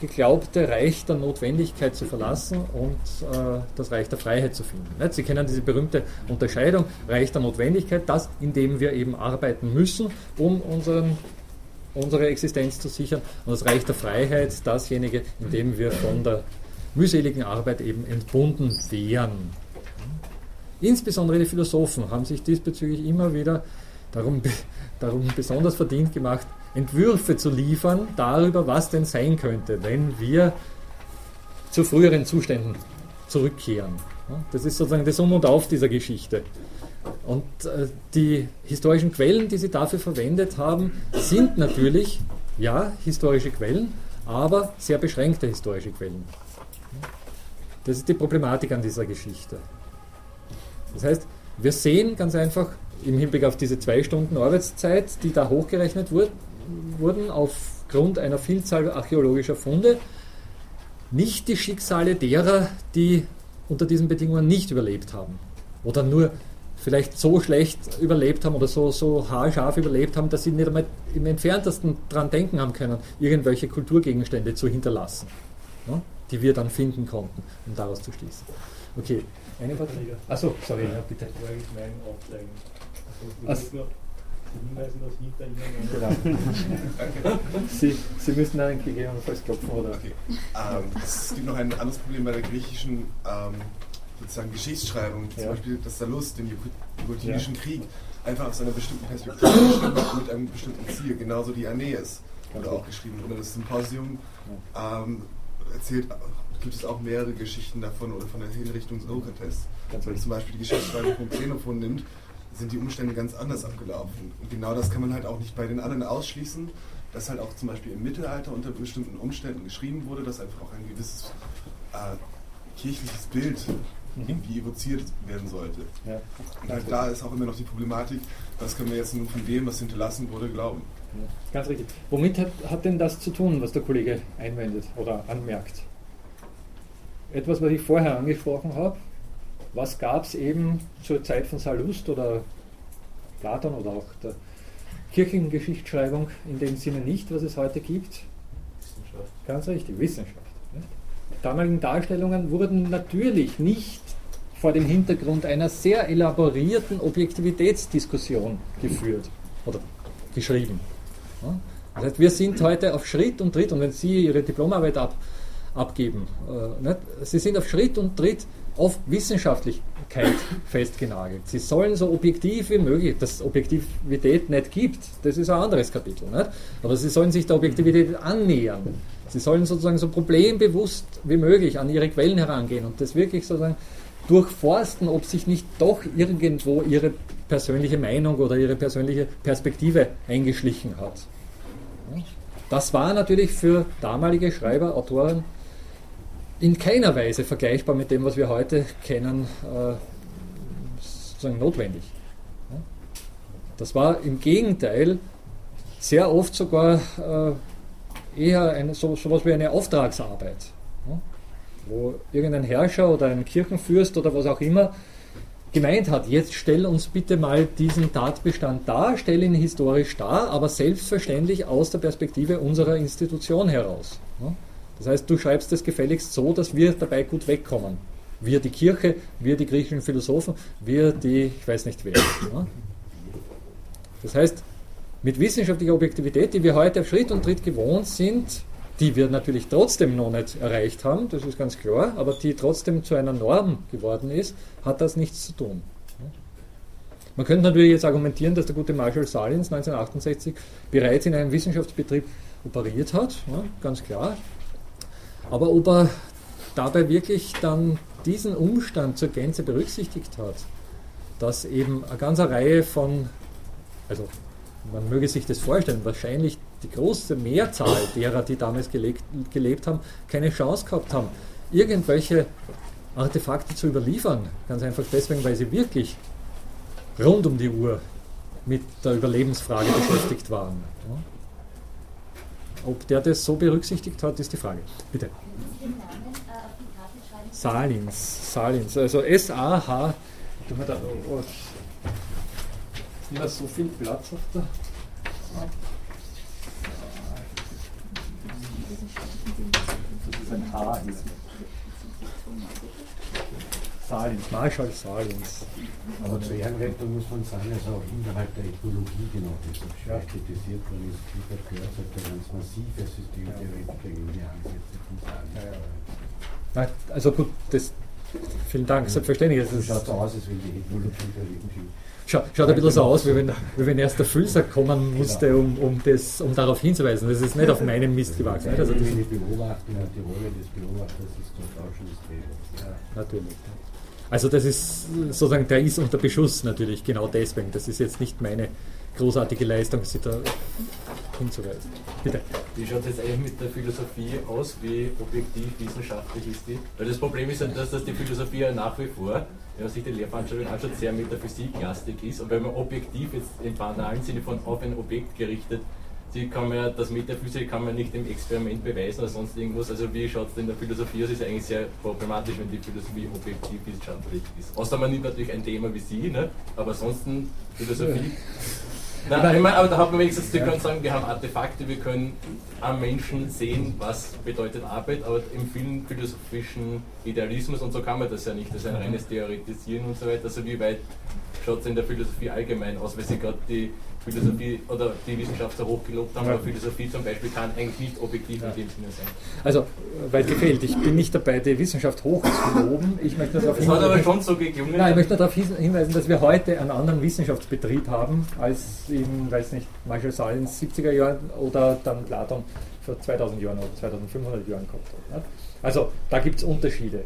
geglaubte Reich der Notwendigkeit zu verlassen und äh, das Reich der Freiheit zu finden. Sie kennen diese berühmte Unterscheidung, Reich der Notwendigkeit, das, in dem wir eben arbeiten müssen, um unseren, unsere Existenz zu sichern, und das Reich der Freiheit, dasjenige, in dem wir von der mühseligen Arbeit eben entbunden wären. Insbesondere die Philosophen haben sich diesbezüglich immer wieder darum, darum besonders verdient gemacht, Entwürfe zu liefern darüber, was denn sein könnte, wenn wir zu früheren Zuständen zurückkehren. Das ist sozusagen das Um und Auf dieser Geschichte. Und äh, die historischen Quellen, die sie dafür verwendet haben, sind natürlich, ja, historische Quellen, aber sehr beschränkte historische Quellen. Das ist die Problematik an dieser Geschichte. Das heißt, wir sehen ganz einfach im Hinblick auf diese zwei Stunden Arbeitszeit, die da hochgerechnet wurde, wurden aufgrund einer Vielzahl archäologischer Funde nicht die Schicksale derer, die unter diesen Bedingungen nicht überlebt haben oder nur vielleicht so schlecht überlebt haben oder so, so haarscharf überlebt haben, dass sie nicht einmal im entferntesten daran denken haben können, irgendwelche Kulturgegenstände zu hinterlassen, ja, die wir dann finden konnten, um daraus zu schließen. Okay, eine Frage? Achso, sorry, ja, bitte. War eigentlich mein Aufzeigen. Also, hinweisen, dass hinter Ihnen. Genau. Sie, Sie müssen einen gegebenenfalls klopfen, oder? Okay. Ähm, es gibt noch ein anderes Problem bei der griechischen ähm, sozusagen Geschichtsschreibung, zum ja. Beispiel das Salust, den Jugotinischen ja. Krieg, einfach aus einer bestimmten Perspektive geschrieben mit einem bestimmten Ziel, genauso die Aeneas wurde auch geschrieben. Oder das Symposium ähm, erzählt, gibt es auch mehrere Geschichten davon oder von der Hinrichtung Sokrates. Wenn man zum Beispiel die Geschichtsschreibung von Xenophon nimmt, sind die Umstände ganz anders abgelaufen. Und genau das kann man halt auch nicht bei den anderen ausschließen, dass halt auch zum Beispiel im Mittelalter unter bestimmten Umständen geschrieben wurde, dass einfach auch ein gewisses äh, kirchliches Bild mhm. irgendwie evoziert werden sollte. Ja. Und halt da ist auch immer noch die Problematik, was können wir jetzt nun von dem, was hinterlassen wurde, glauben. Ja. Ganz richtig. Womit hat, hat denn das zu tun, was der Kollege einwendet oder anmerkt? Etwas, was ich vorher angesprochen habe, was gab es eben zur Zeit von Sallust oder Platon oder auch der Kirchengeschichtsschreibung in dem Sinne nicht, was es heute gibt? Wissenschaft. Ganz richtig, Wissenschaft. Nicht? Die damaligen Darstellungen wurden natürlich nicht vor dem Hintergrund einer sehr elaborierten Objektivitätsdiskussion geführt oder geschrieben. Das heißt, wir sind heute auf Schritt und Tritt, und wenn Sie Ihre Diplomarbeit ab, abgeben, äh, Sie sind auf Schritt und Tritt auf Wissenschaftlichkeit festgenagelt. Sie sollen so objektiv wie möglich, dass Objektivität nicht gibt, das ist ein anderes Kapitel, nicht? aber sie sollen sich der Objektivität annähern. Sie sollen sozusagen so problembewusst wie möglich an ihre Quellen herangehen und das wirklich sozusagen durchforsten, ob sich nicht doch irgendwo ihre persönliche Meinung oder ihre persönliche Perspektive eingeschlichen hat. Das war natürlich für damalige Schreiber, Autoren in keiner Weise vergleichbar mit dem, was wir heute kennen, äh, sozusagen notwendig. Das war im Gegenteil sehr oft sogar äh, eher eine, so, etwas wie eine Auftragsarbeit, wo irgendein Herrscher oder ein Kirchenfürst oder was auch immer gemeint hat, jetzt stell uns bitte mal diesen Tatbestand dar, stell ihn historisch dar, aber selbstverständlich aus der Perspektive unserer Institution heraus. Das heißt, du schreibst es gefälligst so, dass wir dabei gut wegkommen. Wir die Kirche, wir die griechischen Philosophen, wir die, ich weiß nicht wer. Das heißt, mit wissenschaftlicher Objektivität, die wir heute auf Schritt und Tritt gewohnt sind, die wir natürlich trotzdem noch nicht erreicht haben, das ist ganz klar, aber die trotzdem zu einer Norm geworden ist, hat das nichts zu tun. Man könnte natürlich jetzt argumentieren, dass der gute Marshall Salins 1968 bereits in einem Wissenschaftsbetrieb operiert hat, ja, ganz klar. Aber ob er dabei wirklich dann diesen Umstand zur Gänze berücksichtigt hat, dass eben eine ganze Reihe von, also man möge sich das vorstellen, wahrscheinlich die große Mehrzahl derer, die damals gelebt, gelebt haben, keine Chance gehabt haben, irgendwelche Artefakte zu überliefern. Ganz einfach deswegen, weil sie wirklich rund um die Uhr mit der Überlebensfrage beschäftigt waren. Ob der das so berücksichtigt hat, ist die Frage. Bitte. Salins, Salins, also S-A-H. Oh, ist nicht mehr so viel Platz auf der. Das ist ein H hier. Salins, Marshall Salins. Aber zur Ehrenrettung muss man sagen, also auch innerhalb der Ethnologie genau deshalb schwer kritisiert worden ist. Clifford Geertz hat da ganz massive Systemtheoretiker in die Ansätze von. Nein, also gut, das, vielen Dank, selbstverständlich. Das schaut so aus, als wenn die Ethnologie da irgendwie Schaut, schaut ein bisschen so aus, wie wenn, wie wenn erst der Füllsack kommen musste, um, um, das, um darauf hinzuweisen. Das ist nicht auf meinem Mist gewachsen. Also das die Beobachtung und die Rolle des Beobachters ist durchaus schon das Ja, natürlich. Also das ist sozusagen, der ist unter Beschuss natürlich, genau deswegen. Das ist jetzt nicht meine großartige Leistung, sie da hinzuweisen. Bitte. Wie schaut es jetzt eigentlich mit der Philosophie aus? Wie objektiv wissenschaftlich ist die? Weil das Problem ist ja, dass das die Philosophie ja nach wie vor, wenn man sich die Lehrveranstaltung anschaut, sehr metaphysiklastig ist. Und wenn man objektiv jetzt im banalen Sinne von auf ein Objekt gerichtet die kann man das Metaphysik kann man nicht im Experiment beweisen oder sonst irgendwas. Also wie schaut es in der Philosophie aus? Ist eigentlich sehr problematisch, wenn die Philosophie objektiv wissenschaftlich ist. Außer man nimmt natürlich ein Thema wie Sie, ne? aber ansonsten Philosophie. Nein, aber, ich meine, aber da hat man wenigstens, Sie können sagen, wir haben Artefakte, wir können am Menschen sehen, was bedeutet Arbeit, aber im vielen philosophischen Idealismus und so kann man das ja nicht. Das ist ein reines Theoretisieren und so weiter. Also wie weit schaut es in der Philosophie allgemein aus, weil Sie gerade die Philosophie oder die Wissenschaft so hoch gelobt haben, aber Philosophie zum Beispiel kann eigentlich nicht objektiv in dem Sinne sein. Also, weit gefehlt. Ich bin nicht dabei, die Wissenschaft hoch zu loben. Ich möchte darauf das hat aber schon so geklungen. Nein, ich möchte darauf hinweisen, dass wir heute einen anderen Wissenschaftsbetrieb haben, als in, weiß nicht, Marshall Salins 70er Jahren oder dann Platon vor 2000 Jahren oder 2500 Jahren gehabt hat. Also, da gibt es Unterschiede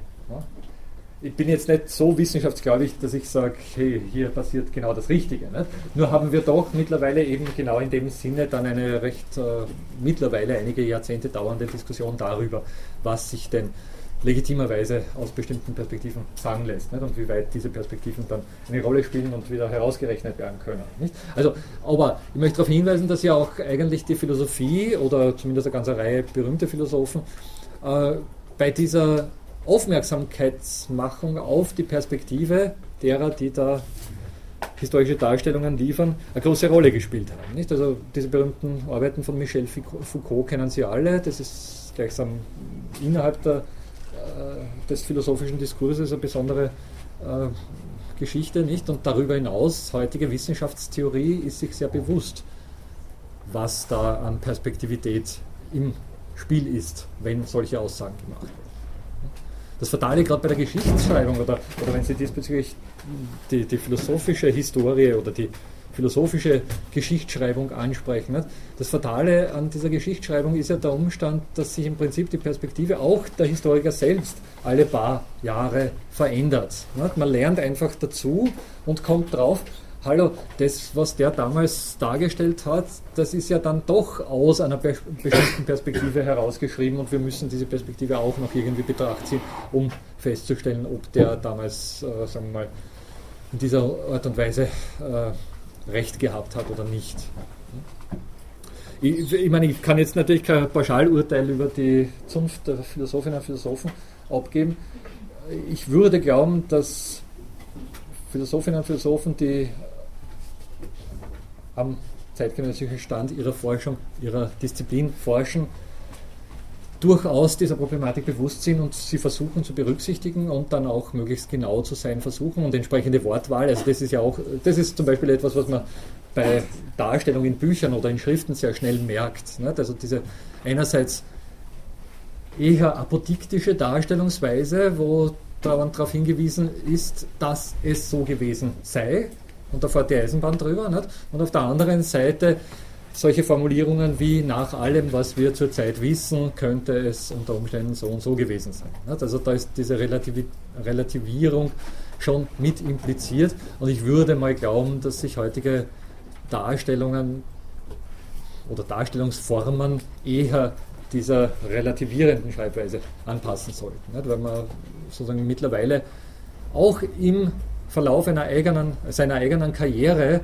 ich bin jetzt nicht so wissenschaftsgläubig, dass ich sage, hey, hier passiert genau das Richtige. Nicht? Nur haben wir doch mittlerweile eben genau in dem Sinne dann eine recht äh, mittlerweile einige Jahrzehnte dauernde Diskussion darüber, was sich denn legitimerweise aus bestimmten Perspektiven sagen lässt nicht? und wie weit diese Perspektiven dann eine Rolle spielen und wieder herausgerechnet werden können. Nicht? Also, aber ich möchte darauf hinweisen, dass ja auch eigentlich die Philosophie oder zumindest eine ganze Reihe berühmter Philosophen äh, bei dieser Aufmerksamkeitsmachung auf die Perspektive derer, die da historische Darstellungen liefern, eine große Rolle gespielt haben. Nicht? Also diese berühmten Arbeiten von Michel Foucault kennen Sie alle. Das ist gleichsam innerhalb der, äh, des philosophischen Diskurses eine besondere äh, Geschichte. Nicht? Und darüber hinaus, heutige Wissenschaftstheorie ist sich sehr bewusst, was da an Perspektivität im Spiel ist, wenn solche Aussagen gemacht werden. Das Fatale gerade bei der Geschichtsschreibung oder, oder wenn Sie diesbezüglich die, die philosophische Historie oder die philosophische Geschichtsschreibung ansprechen. Nicht? Das Fatale an dieser Geschichtsschreibung ist ja der Umstand, dass sich im Prinzip die Perspektive auch der Historiker selbst alle paar Jahre verändert. Nicht? Man lernt einfach dazu und kommt drauf, hallo, das, was der damals dargestellt hat, das ist ja dann doch aus einer bestimmten Perspektive herausgeschrieben und wir müssen diese Perspektive auch noch irgendwie betracht ziehen, um festzustellen, ob der damals, äh, sagen wir mal, in dieser Art und Weise äh, Recht gehabt hat oder nicht. Ich, ich, meine, ich kann jetzt natürlich kein Pauschalurteil über die Zunft der Philosophinnen und Philosophen abgeben. Ich würde glauben, dass Philosophinnen und Philosophen, die am zeitgenössischen Stand ihrer Forschung, ihrer Disziplin forschen, durchaus dieser Problematik bewusst sind und sie versuchen zu berücksichtigen und dann auch möglichst genau zu sein versuchen und entsprechende Wortwahl. Also das ist ja auch, das ist zum Beispiel etwas, was man bei Darstellung in Büchern oder in Schriften sehr schnell merkt. Also diese einerseits eher apodiktische Darstellungsweise, wo darauf hingewiesen ist, dass es so gewesen sei, und da fährt die Eisenbahn drüber. Nicht? Und auf der anderen Seite solche Formulierungen wie nach allem, was wir zurzeit wissen, könnte es unter Umständen so und so gewesen sein. Nicht? Also da ist diese Relativi Relativierung schon mit impliziert und ich würde mal glauben, dass sich heutige Darstellungen oder Darstellungsformen eher dieser relativierenden Schreibweise anpassen sollten. Nicht? Weil man sozusagen mittlerweile auch im Verlauf einer eigenen, seiner eigenen Karriere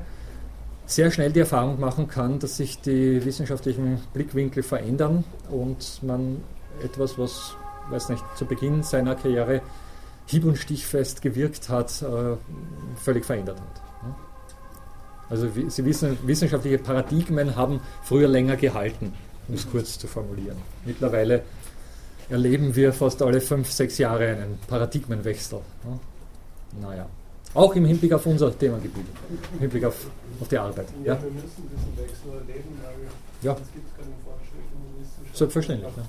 sehr schnell die Erfahrung machen kann, dass sich die wissenschaftlichen Blickwinkel verändern und man etwas, was, weiß nicht, zu Beginn seiner Karriere hieb- und stichfest gewirkt hat, äh, völlig verändert hat. Also Sie wissen, wissenschaftliche Paradigmen haben früher länger gehalten, um es kurz zu formulieren. Mittlerweile erleben wir fast alle fünf, sechs Jahre einen Paradigmenwechsel. Naja, auch im Hinblick auf unser Themengebiet, im Hinblick auf, auf die Arbeit. Ja, Ja, wir müssen diesen Wechsel erleben, weil Ja. sonst gibt es keinen Fortschritt. Selbstverständlich, ja.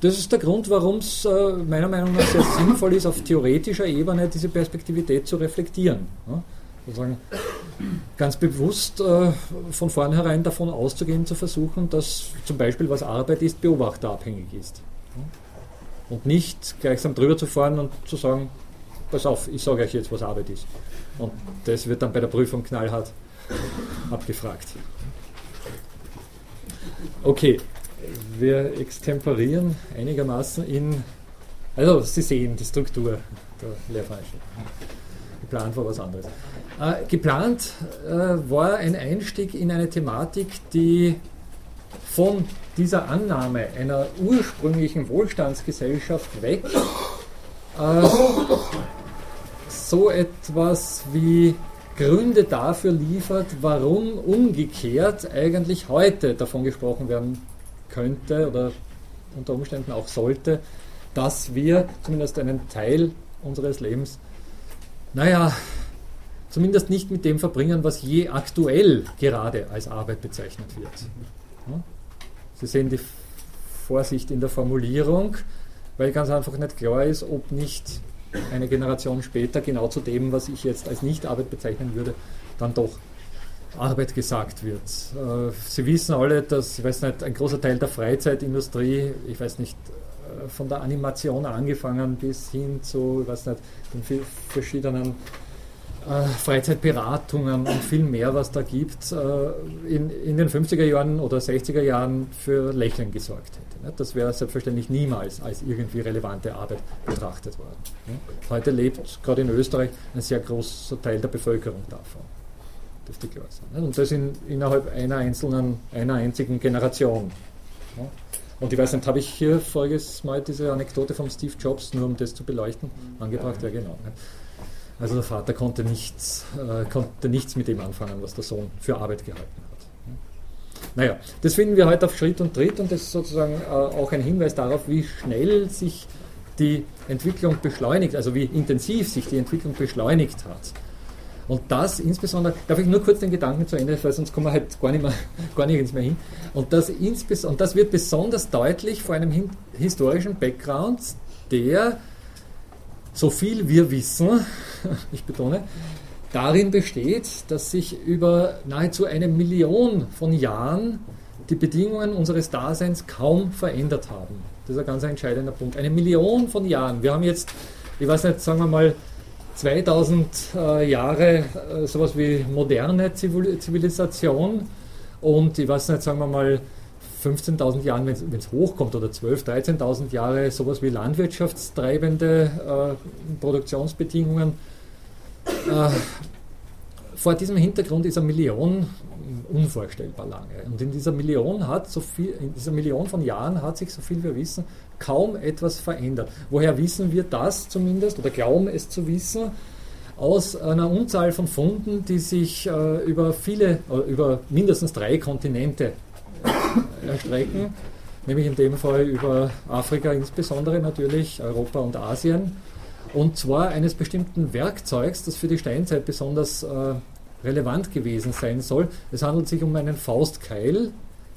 Das ist der Grund, warum es äh, meiner Meinung nach sehr sinnvoll ist, auf theoretischer Ebene diese Perspektivität zu reflektieren. Ja? Sozusagen ganz bewusst äh, von vornherein davon auszugehen, zu versuchen, dass zum Beispiel, was Arbeit ist, beobachterabhängig ist. Ja? Und nicht gleichsam drüber zu fahren und zu sagen, pass auf, ich sage euch jetzt, was Arbeit ist. Und das wird dann bei der Prüfung knallhart abgefragt. Okay, wir extemporieren einigermaßen in, also Sie sehen die Struktur der Lehrveranstaltung. Geplant war was anderes. Äh, geplant äh, war ein Einstieg in eine Thematik, die von dieser Annahme einer ursprünglichen Wohlstandsgesellschaft weg äh, so etwas wie Gründe dafür liefert, warum umgekehrt eigentlich heute davon gesprochen werden könnte oder unter Umständen auch sollte, dass wir zumindest einen Teil unseres Lebens, naja, zumindest nicht mit dem verbringen, was je aktuell gerade als Arbeit bezeichnet wird. Sie sehen die Vorsicht in der Formulierung, weil ganz einfach nicht klar ist, ob nicht eine Generation später genau zu dem, was ich jetzt als Nicht-Arbeit bezeichnen würde, dann doch Arbeit gesagt wird. Äh, Sie wissen alle, dass, ich weiß nicht, ein großer Teil der Freizeitindustrie, ich weiß nicht, äh, von der Animation angefangen bis hin zu, ich weiß nicht, den verschiedenen äh, Freizeitberatungen und viel mehr, was da gibt, in, in den 50er Jahren oder 60er Jahren für Lächeln gesorgt hätte. Das wäre selbstverständlich niemals als irgendwie relevante Arbeit betrachtet worden. Heute lebt gerade in Österreich ein sehr großer Teil der Bevölkerung davon. Dürfte klar sein. Und das in, innerhalb einer einzelnen, einer einzigen Generation. Und ich weiß nicht, habe ich hier voriges Mal diese Anekdote von Steve Jobs, nur um das zu beleuchten, angebracht? Ja, genau. Also der Vater konnte nichts, äh, konnte nichts mit dem anfangen, was der Sohn für Arbeit gehalten hat. Naja, das finden wir heute auf Schritt und Tritt und das ist sozusagen äh, auch ein Hinweis darauf, wie schnell sich die Entwicklung beschleunigt, also wie intensiv sich die Entwicklung beschleunigt hat. Und das insbesondere, darf ich nur kurz den Gedanken zu Ende, weil sonst kommen wir halt gar, nicht mehr, gar nirgends mehr hin. Und das, insbes und das wird besonders deutlich vor einem hin historischen Background, der, so viel wir wissen, ich betone, darin besteht, dass sich über nahezu eine Million von Jahren die Bedingungen unseres Daseins kaum verändert haben. Das ist ein ganz entscheidender Punkt. Eine Million von Jahren. Wir haben jetzt, ich weiß nicht, sagen wir mal, 2000 äh, Jahre äh, sowas wie moderne Zivil Zivilisation und ich weiß nicht, sagen wir mal 15.000 Jahren, wenn es hochkommt, oder 12.000, 13.000 Jahre sowas wie landwirtschaftstreibende äh, Produktionsbedingungen. Äh, vor diesem Hintergrund ist eine Million unvorstellbar lange. Und in dieser Million hat so viel, in dieser Million von Jahren hat sich, so viel wir wissen, kaum etwas verändert. Woher wissen wir das zumindest oder glauben es zu wissen? Aus einer Unzahl von Funden, die sich äh, über viele, äh, über mindestens drei Kontinente äh, erstrecken, nämlich in dem Fall über Afrika insbesondere natürlich, Europa und Asien. Und zwar eines bestimmten Werkzeugs, das für die Steinzeit besonders äh, relevant gewesen sein soll. Es handelt sich um einen Faustkeil,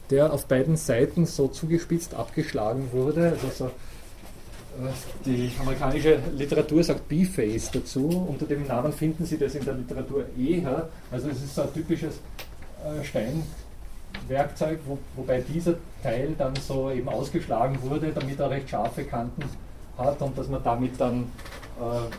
der auf beiden Seiten so zugespitzt abgeschlagen wurde. Also so, äh, die amerikanische Literatur sagt B-Face dazu. Unter dem Namen finden Sie das in der Literatur eher. Also es ist so ein typisches äh, Steinwerkzeug, wo, wobei dieser Teil dann so eben ausgeschlagen wurde, damit er recht scharfe Kanten hat und dass man damit dann äh,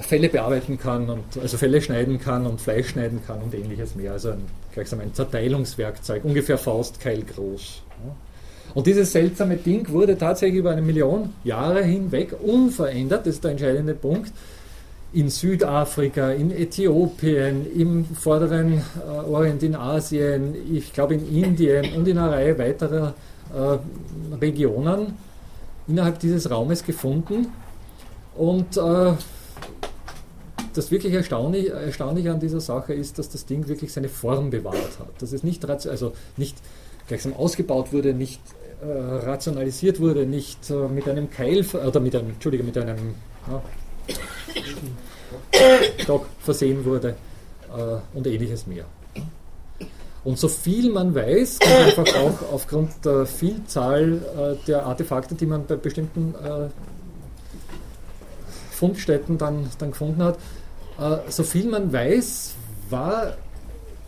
Fälle bearbeiten kann und also Fälle schneiden kann und Fleisch schneiden kann und ähnliches mehr. Also ein, gleichsam ein Zerteilungswerkzeug, ungefähr Faustkeil groß. Und dieses seltsame Ding wurde tatsächlich über eine Million Jahre hinweg unverändert, das ist der entscheidende Punkt, in Südafrika, in Äthiopien, im vorderen äh, Orient in Asien, ich glaube in Indien und in einer Reihe weiterer äh, Regionen innerhalb dieses Raumes gefunden. Und äh, das wirklich Erstaunliche, Erstaunliche an dieser Sache ist, dass das Ding wirklich seine Form bewahrt hat. Dass es nicht, also nicht gleichsam ausgebaut wurde, nicht äh, rationalisiert wurde, nicht äh, mit einem Keil oder mit einem, Entschuldige, mit einem ja, Stock versehen wurde äh, und ähnliches mehr. Und so viel man weiß, einfach auch aufgrund der Vielzahl äh, der Artefakte, die man bei bestimmten äh, Fundstätten dann, dann gefunden hat, äh, so viel man weiß, war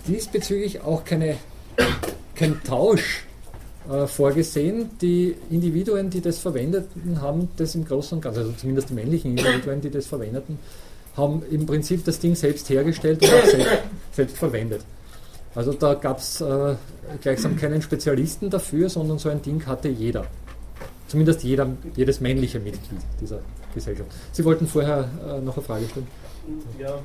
diesbezüglich auch keine, kein Tausch äh, vorgesehen. Die Individuen, die das verwendeten, haben das im Großen und Ganzen, also zumindest die männlichen Individuen, die das verwendeten, haben im Prinzip das Ding selbst hergestellt und auch selbst, selbst verwendet. Also da gab es äh, gleichsam keinen Spezialisten dafür, sondern so ein Ding hatte jeder. Zumindest jeder, jedes männliche Mitglied dieser Gesellschaft. Sie wollten vorher äh, noch eine Frage stellen? Ja, äh,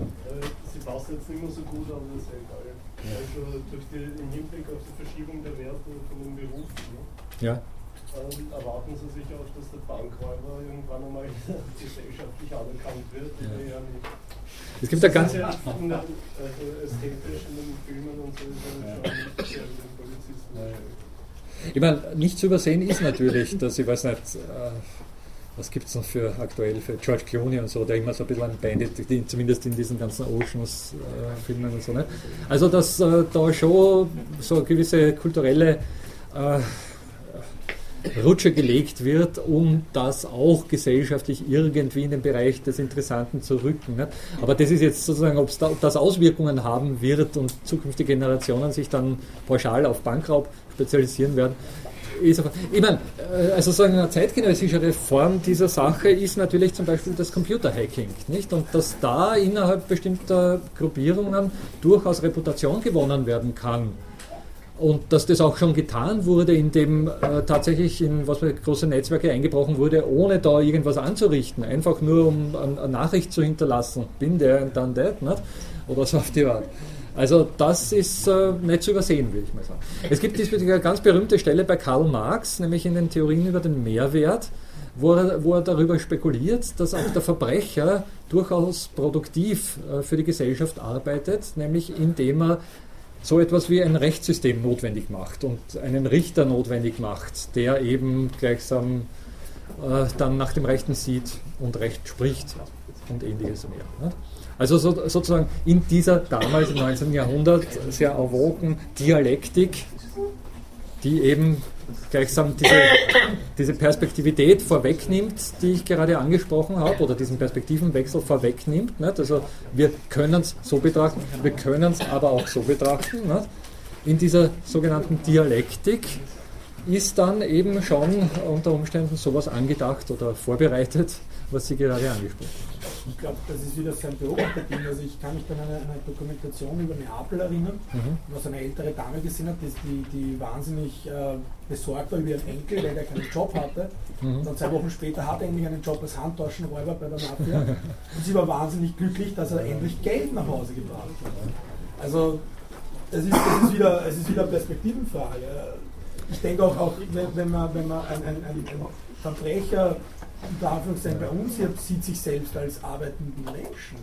sie passt jetzt nicht mehr so gut, aber das ist ja egal. Also durch die, im Hinblick auf die Verschiebung der Werte von den Berufen, ne? ja. Ähm, erwarten Sie sich auch, dass der Bankräuber irgendwann einmal gesellschaftlich anerkannt wird? Ja. Ja nicht? Es gibt da ganz. Ja in also ästhetisch in den Filmen und so ist ja Polizisten. Ich meine, nicht zu übersehen ist natürlich, dass ich weiß nicht, äh, was gibt es noch für aktuell für George Clooney und so, der immer so ein bisschen ein Bandit, die, zumindest in diesen ganzen Oceans-Filmen äh, und so. Ne? Also, dass äh, da schon so gewisse kulturelle äh, Rutsche gelegt wird, um das auch gesellschaftlich irgendwie in den Bereich des Interessanten zu rücken. Ne? Aber das ist jetzt sozusagen, ob das Auswirkungen haben wird und zukünftige Generationen sich dann pauschal auf Bankraub spezialisieren werden, ich meine, äh, also sagen eine zeitgenössischere Form dieser Sache ist natürlich zum Beispiel das Computerhacking, nicht? Und dass da innerhalb bestimmter Gruppierungen durchaus Reputation gewonnen werden kann. Und dass das auch schon getan wurde, indem äh, tatsächlich in was für große Netzwerke eingebrochen wurde, ohne da irgendwas anzurichten. Einfach nur, um eine, Nachricht zu hinterlassen. Bin der und dann that, nicht? Oder so auf die Art. Also das ist äh, nicht zu übersehen, würde ich mal sagen. Es gibt diesbezüglich eine ganz berühmte Stelle bei Karl Marx, nämlich in den Theorien über den Mehrwert, wo er, wo er darüber spekuliert, dass auch der Verbrecher durchaus produktiv äh, für die Gesellschaft arbeitet, nämlich indem er so etwas wie ein Rechtssystem notwendig macht und einen Richter notwendig macht, der eben gleichsam äh, dann nach dem Rechten sieht und Recht spricht und ähnliches mehr. Ne? Also so, sozusagen in dieser damals im 19. Jahrhundert sehr erwogen Dialektik, die eben gleichsam diese, diese Perspektivität vorwegnimmt, die ich gerade angesprochen habe, oder diesen Perspektivenwechsel vorwegnimmt. Nicht? Also wir können es so betrachten, wir können es aber auch so betrachten. Nicht? In dieser sogenannten Dialektik ist dann eben schon unter Umständen sowas angedacht oder vorbereitet, was Sie gerade angesprochen haben. Ich glaube, das ist wieder so ein Beobachterding. Also ich kann mich an eine, eine Dokumentation über Neapel erinnern, mhm. was eine ältere Dame gesehen hat, die, die wahnsinnig äh, besorgt war über ihren Enkel, weil er keinen Job hatte. Mhm. Und dann zwei Wochen später hat er endlich einen Job als Handtaschenräuber bei der Mafia. Und sie war wahnsinnig glücklich, dass er endlich Geld nach Hause gebracht hat. Also es ist, es ist, wieder, es ist wieder eine Perspektivenfrage. Ich denke auch, auch wenn, wenn man, wenn man ein, ein, ein, ein Verbrecher unter Anführungszeichen bei uns hier sieht sich selbst als arbeitenden Menschen.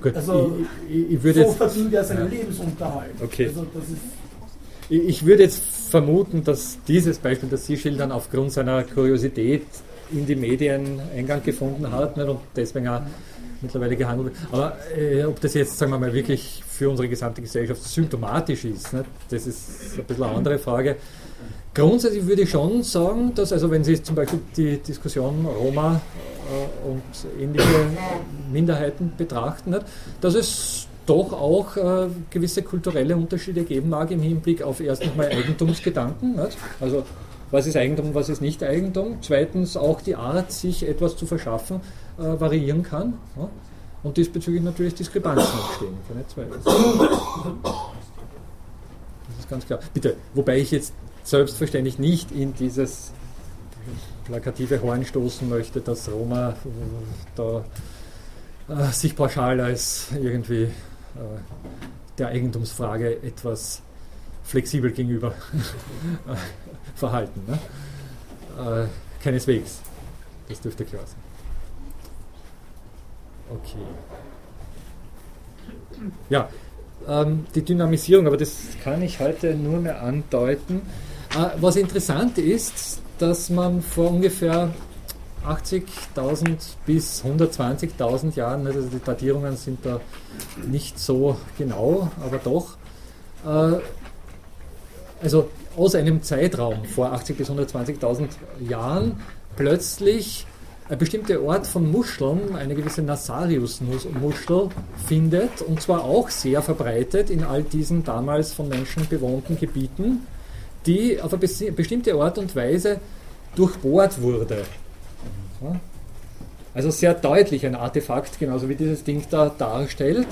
Gut, also ich, ich, würde so jetzt, verdient er seinen ja. Lebensunterhalt. Okay. Also das ist ich, ich würde jetzt vermuten, dass dieses Beispiel, das Sie schildern, aufgrund seiner Kuriosität in die Medien Eingang gefunden hat nicht, und deswegen auch mittlerweile gehandelt wird. Aber äh, ob das jetzt, sagen wir mal, wirklich für unsere gesamte Gesellschaft symptomatisch ist, nicht, das ist ein bisschen eine andere Frage. Grundsätzlich würde ich schon sagen, dass, also wenn Sie zum Beispiel die Diskussion Roma äh, und ähnliche Minderheiten betrachten, dass es doch auch äh, gewisse kulturelle Unterschiede geben mag im Hinblick auf erstens mal Eigentumsgedanken. Nicht? Also was ist Eigentum was ist nicht Eigentum. Zweitens auch die Art, sich etwas zu verschaffen, äh, variieren kann. Ja? Und diesbezüglich natürlich Diskrepanzen entstehen. Das ist ganz klar. Bitte, wobei ich jetzt selbstverständlich nicht in dieses plakative Horn stoßen möchte, dass Roma äh, da äh, sich pauschal als irgendwie äh, der Eigentumsfrage etwas flexibel gegenüber verhalten. Ne? Keineswegs. Das dürfte klar sein. Okay. Ja, ähm, die Dynamisierung, aber das kann ich heute nur mehr andeuten. Äh, was interessant ist, dass man vor ungefähr 80.000 bis 120.000 Jahren, also die Datierungen sind da nicht so genau, aber doch, äh, also aus einem Zeitraum vor 80.000 bis 120.000 Jahren plötzlich ein bestimmter Ort von Muscheln, eine gewisse Nasarius-Muschel, findet, und zwar auch sehr verbreitet in all diesen damals von Menschen bewohnten Gebieten, die auf eine bestimmte Art und Weise durchbohrt wurde. Also sehr deutlich ein Artefakt, genauso wie dieses Ding da darstellt,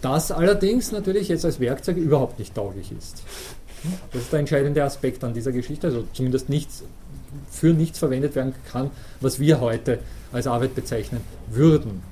das allerdings natürlich jetzt als Werkzeug überhaupt nicht tauglich ist. Das ist der entscheidende Aspekt an dieser Geschichte, also zumindest nichts, für nichts verwendet werden kann, was wir heute als Arbeit bezeichnen würden.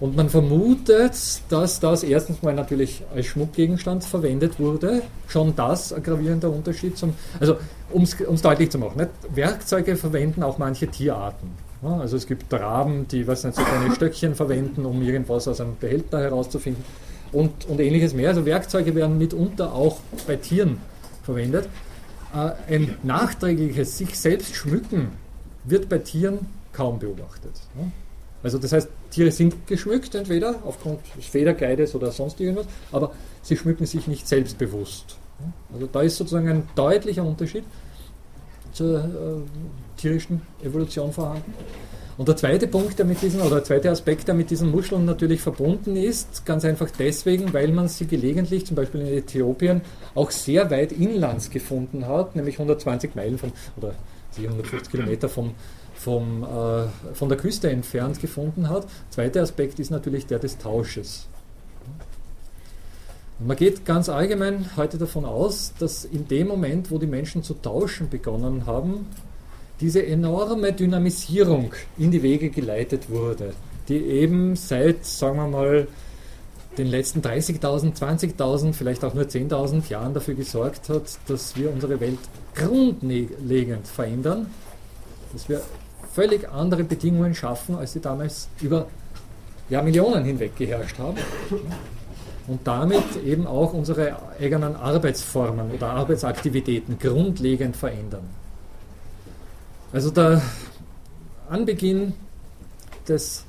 Und man vermutet, dass das erstens mal natürlich als Schmuckgegenstand verwendet wurde. Schon das ein gravierender Unterschied zum. Also, um es deutlich zu machen, nicht? Werkzeuge verwenden auch manche Tierarten. Ja, also es gibt Raben, die was nicht, so kleine Stöckchen verwenden, um irgendwas aus einem Behälter herauszufinden und, und ähnliches mehr. Also Werkzeuge werden mitunter auch bei Tieren verwendet. Äh, ein nachträgliches sich selbst schmücken wird bei Tieren kaum beobachtet. Also das heißt, Tiere sind geschmückt entweder aufgrund des Federkleides oder sonst irgendwas, aber sie schmücken sich nicht selbstbewusst. Also da ist sozusagen ein deutlicher Unterschied zur äh, tierischen Evolution vorhanden. Und der zweite Punkt, der mit diesen, oder der zweite Aspekt, der mit diesen Muscheln natürlich verbunden ist, ganz einfach deswegen, weil man sie gelegentlich, zum Beispiel in Äthiopien, auch sehr weit inlands gefunden hat, nämlich 120 Meilen von, oder 150 Kilometer vom, vom, äh, von der Küste entfernt gefunden hat. Zweiter Aspekt ist natürlich der des Tausches. Man geht ganz allgemein heute davon aus, dass in dem Moment, wo die Menschen zu tauschen begonnen haben, diese enorme Dynamisierung in die Wege geleitet wurde, die eben seit, sagen wir mal, den letzten 30.000, 20.000, vielleicht auch nur 10.000 Jahren dafür gesorgt hat, dass wir unsere Welt grundlegend verändern, dass wir völlig andere Bedingungen schaffen, als sie damals über Jahrmillionen hinweg geherrscht haben. Und damit eben auch unsere eigenen Arbeitsformen oder Arbeitsaktivitäten grundlegend verändern. Also der Anbeginn des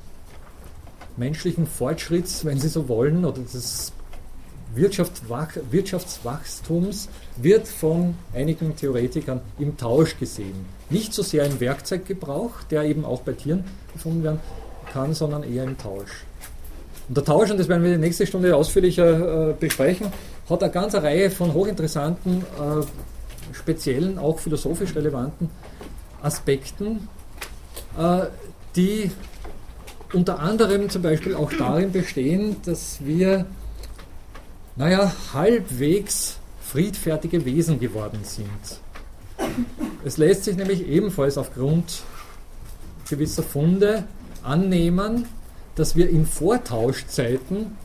menschlichen Fortschritts, wenn Sie so wollen, oder des Wirtschaftswachstums wird von einigen Theoretikern im Tausch gesehen. Nicht so sehr im Werkzeuggebrauch, der eben auch bei Tieren gefunden werden kann, sondern eher im Tausch. Und der Tausch, und das werden wir in der nächsten Stunde ausführlicher äh, besprechen, hat eine ganze Reihe von hochinteressanten, äh, speziellen, auch philosophisch relevanten Aspekten, äh, die unter anderem zum Beispiel auch darin bestehen, dass wir, naja, halbwegs friedfertige Wesen geworden sind. Es lässt sich nämlich ebenfalls aufgrund gewisser Funde annehmen, dass wir in Vortauschzeiten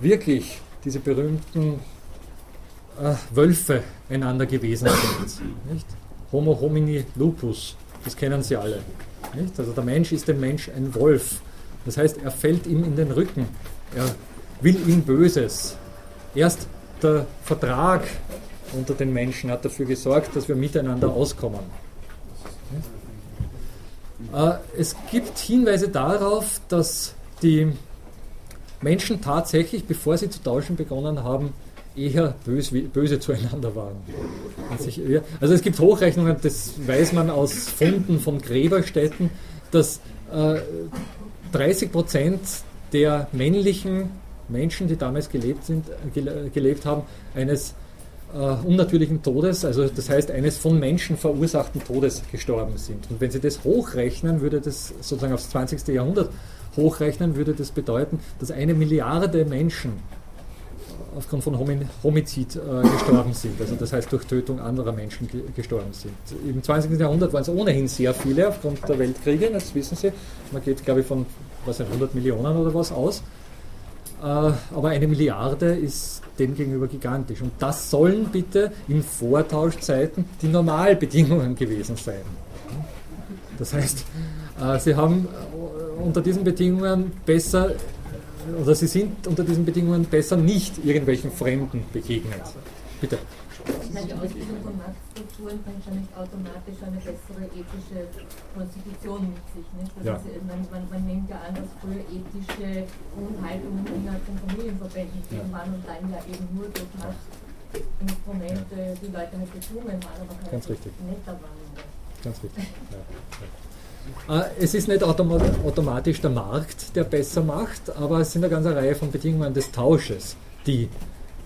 wirklich diese berühmten äh, Wölfe einander gewesen sind. Nicht? Homo homini lupus, das kennen Sie alle. Nicht? Also der Mensch ist dem Mensch ein Wolf. Das heißt, er fällt ihm in den Rücken. Er will ihm Böses. Erst der Vertrag unter den Menschen hat dafür gesorgt, dass wir miteinander auskommen. Äh, es gibt Hinweise darauf, dass die Menschen tatsächlich, bevor sie zu tauschen begonnen haben, eher böse, böse zueinander waren. Also es gibt Hochrechnungen, das weiß man aus Funden von Gräberstätten, dass äh, 30 Prozent der männlichen Menschen, die damals gelebt, sind, gelebt haben, eines äh, unnatürlichen Todes, also das heißt eines von Menschen verursachten Todes gestorben sind. Und wenn Sie das hochrechnen, würde das sozusagen aufs 20. Jahrhundert hochrechnen, würde das bedeuten, dass eine Milliarde Menschen aufgrund von Homizid äh, gestorben sind, also das heißt durch Tötung anderer Menschen ge gestorben sind. Im 20. Jahrhundert waren es ohnehin sehr viele aufgrund der Weltkriege, das wissen Sie. Man geht, glaube ich, von was sind 100 Millionen oder was aus. Äh, aber eine Milliarde ist demgegenüber gigantisch. Und das sollen bitte in Vortauschzeiten die Normalbedingungen gewesen sein. Das heißt, äh, sie haben äh, unter diesen Bedingungen besser, oder sie sind unter diesen Bedingungen besser nicht irgendwelchen Fremden begegnet. Bitte. Machtstrukturen bringt ja nicht automatisch eine bessere ethische Konstitution mit sich. Nicht? Das Ja. ist, man, man, man nimmt ja an, dass früher ethische Grundhaltungen innerhalb von Familienverbänden gegeben waren und dann ja eben nur durch Machtinstrumente die Leute halt gezwungen waren, aber keine Ganz richtig. netter waren. Ganz richtig. Ja, ja. Äh, Es ist nicht automa automatisch der Markt, der besser macht, aber es sind eine ganze Reihe von Bedingungen des Tausches, die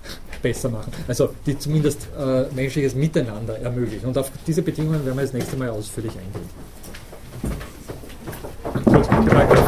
besser machen. Also die zumindest äh, menschliches Miteinander ermöglichen. Und auf diese Bedingungen werden wir das nächste Mal ausführlich eingehen. Gut.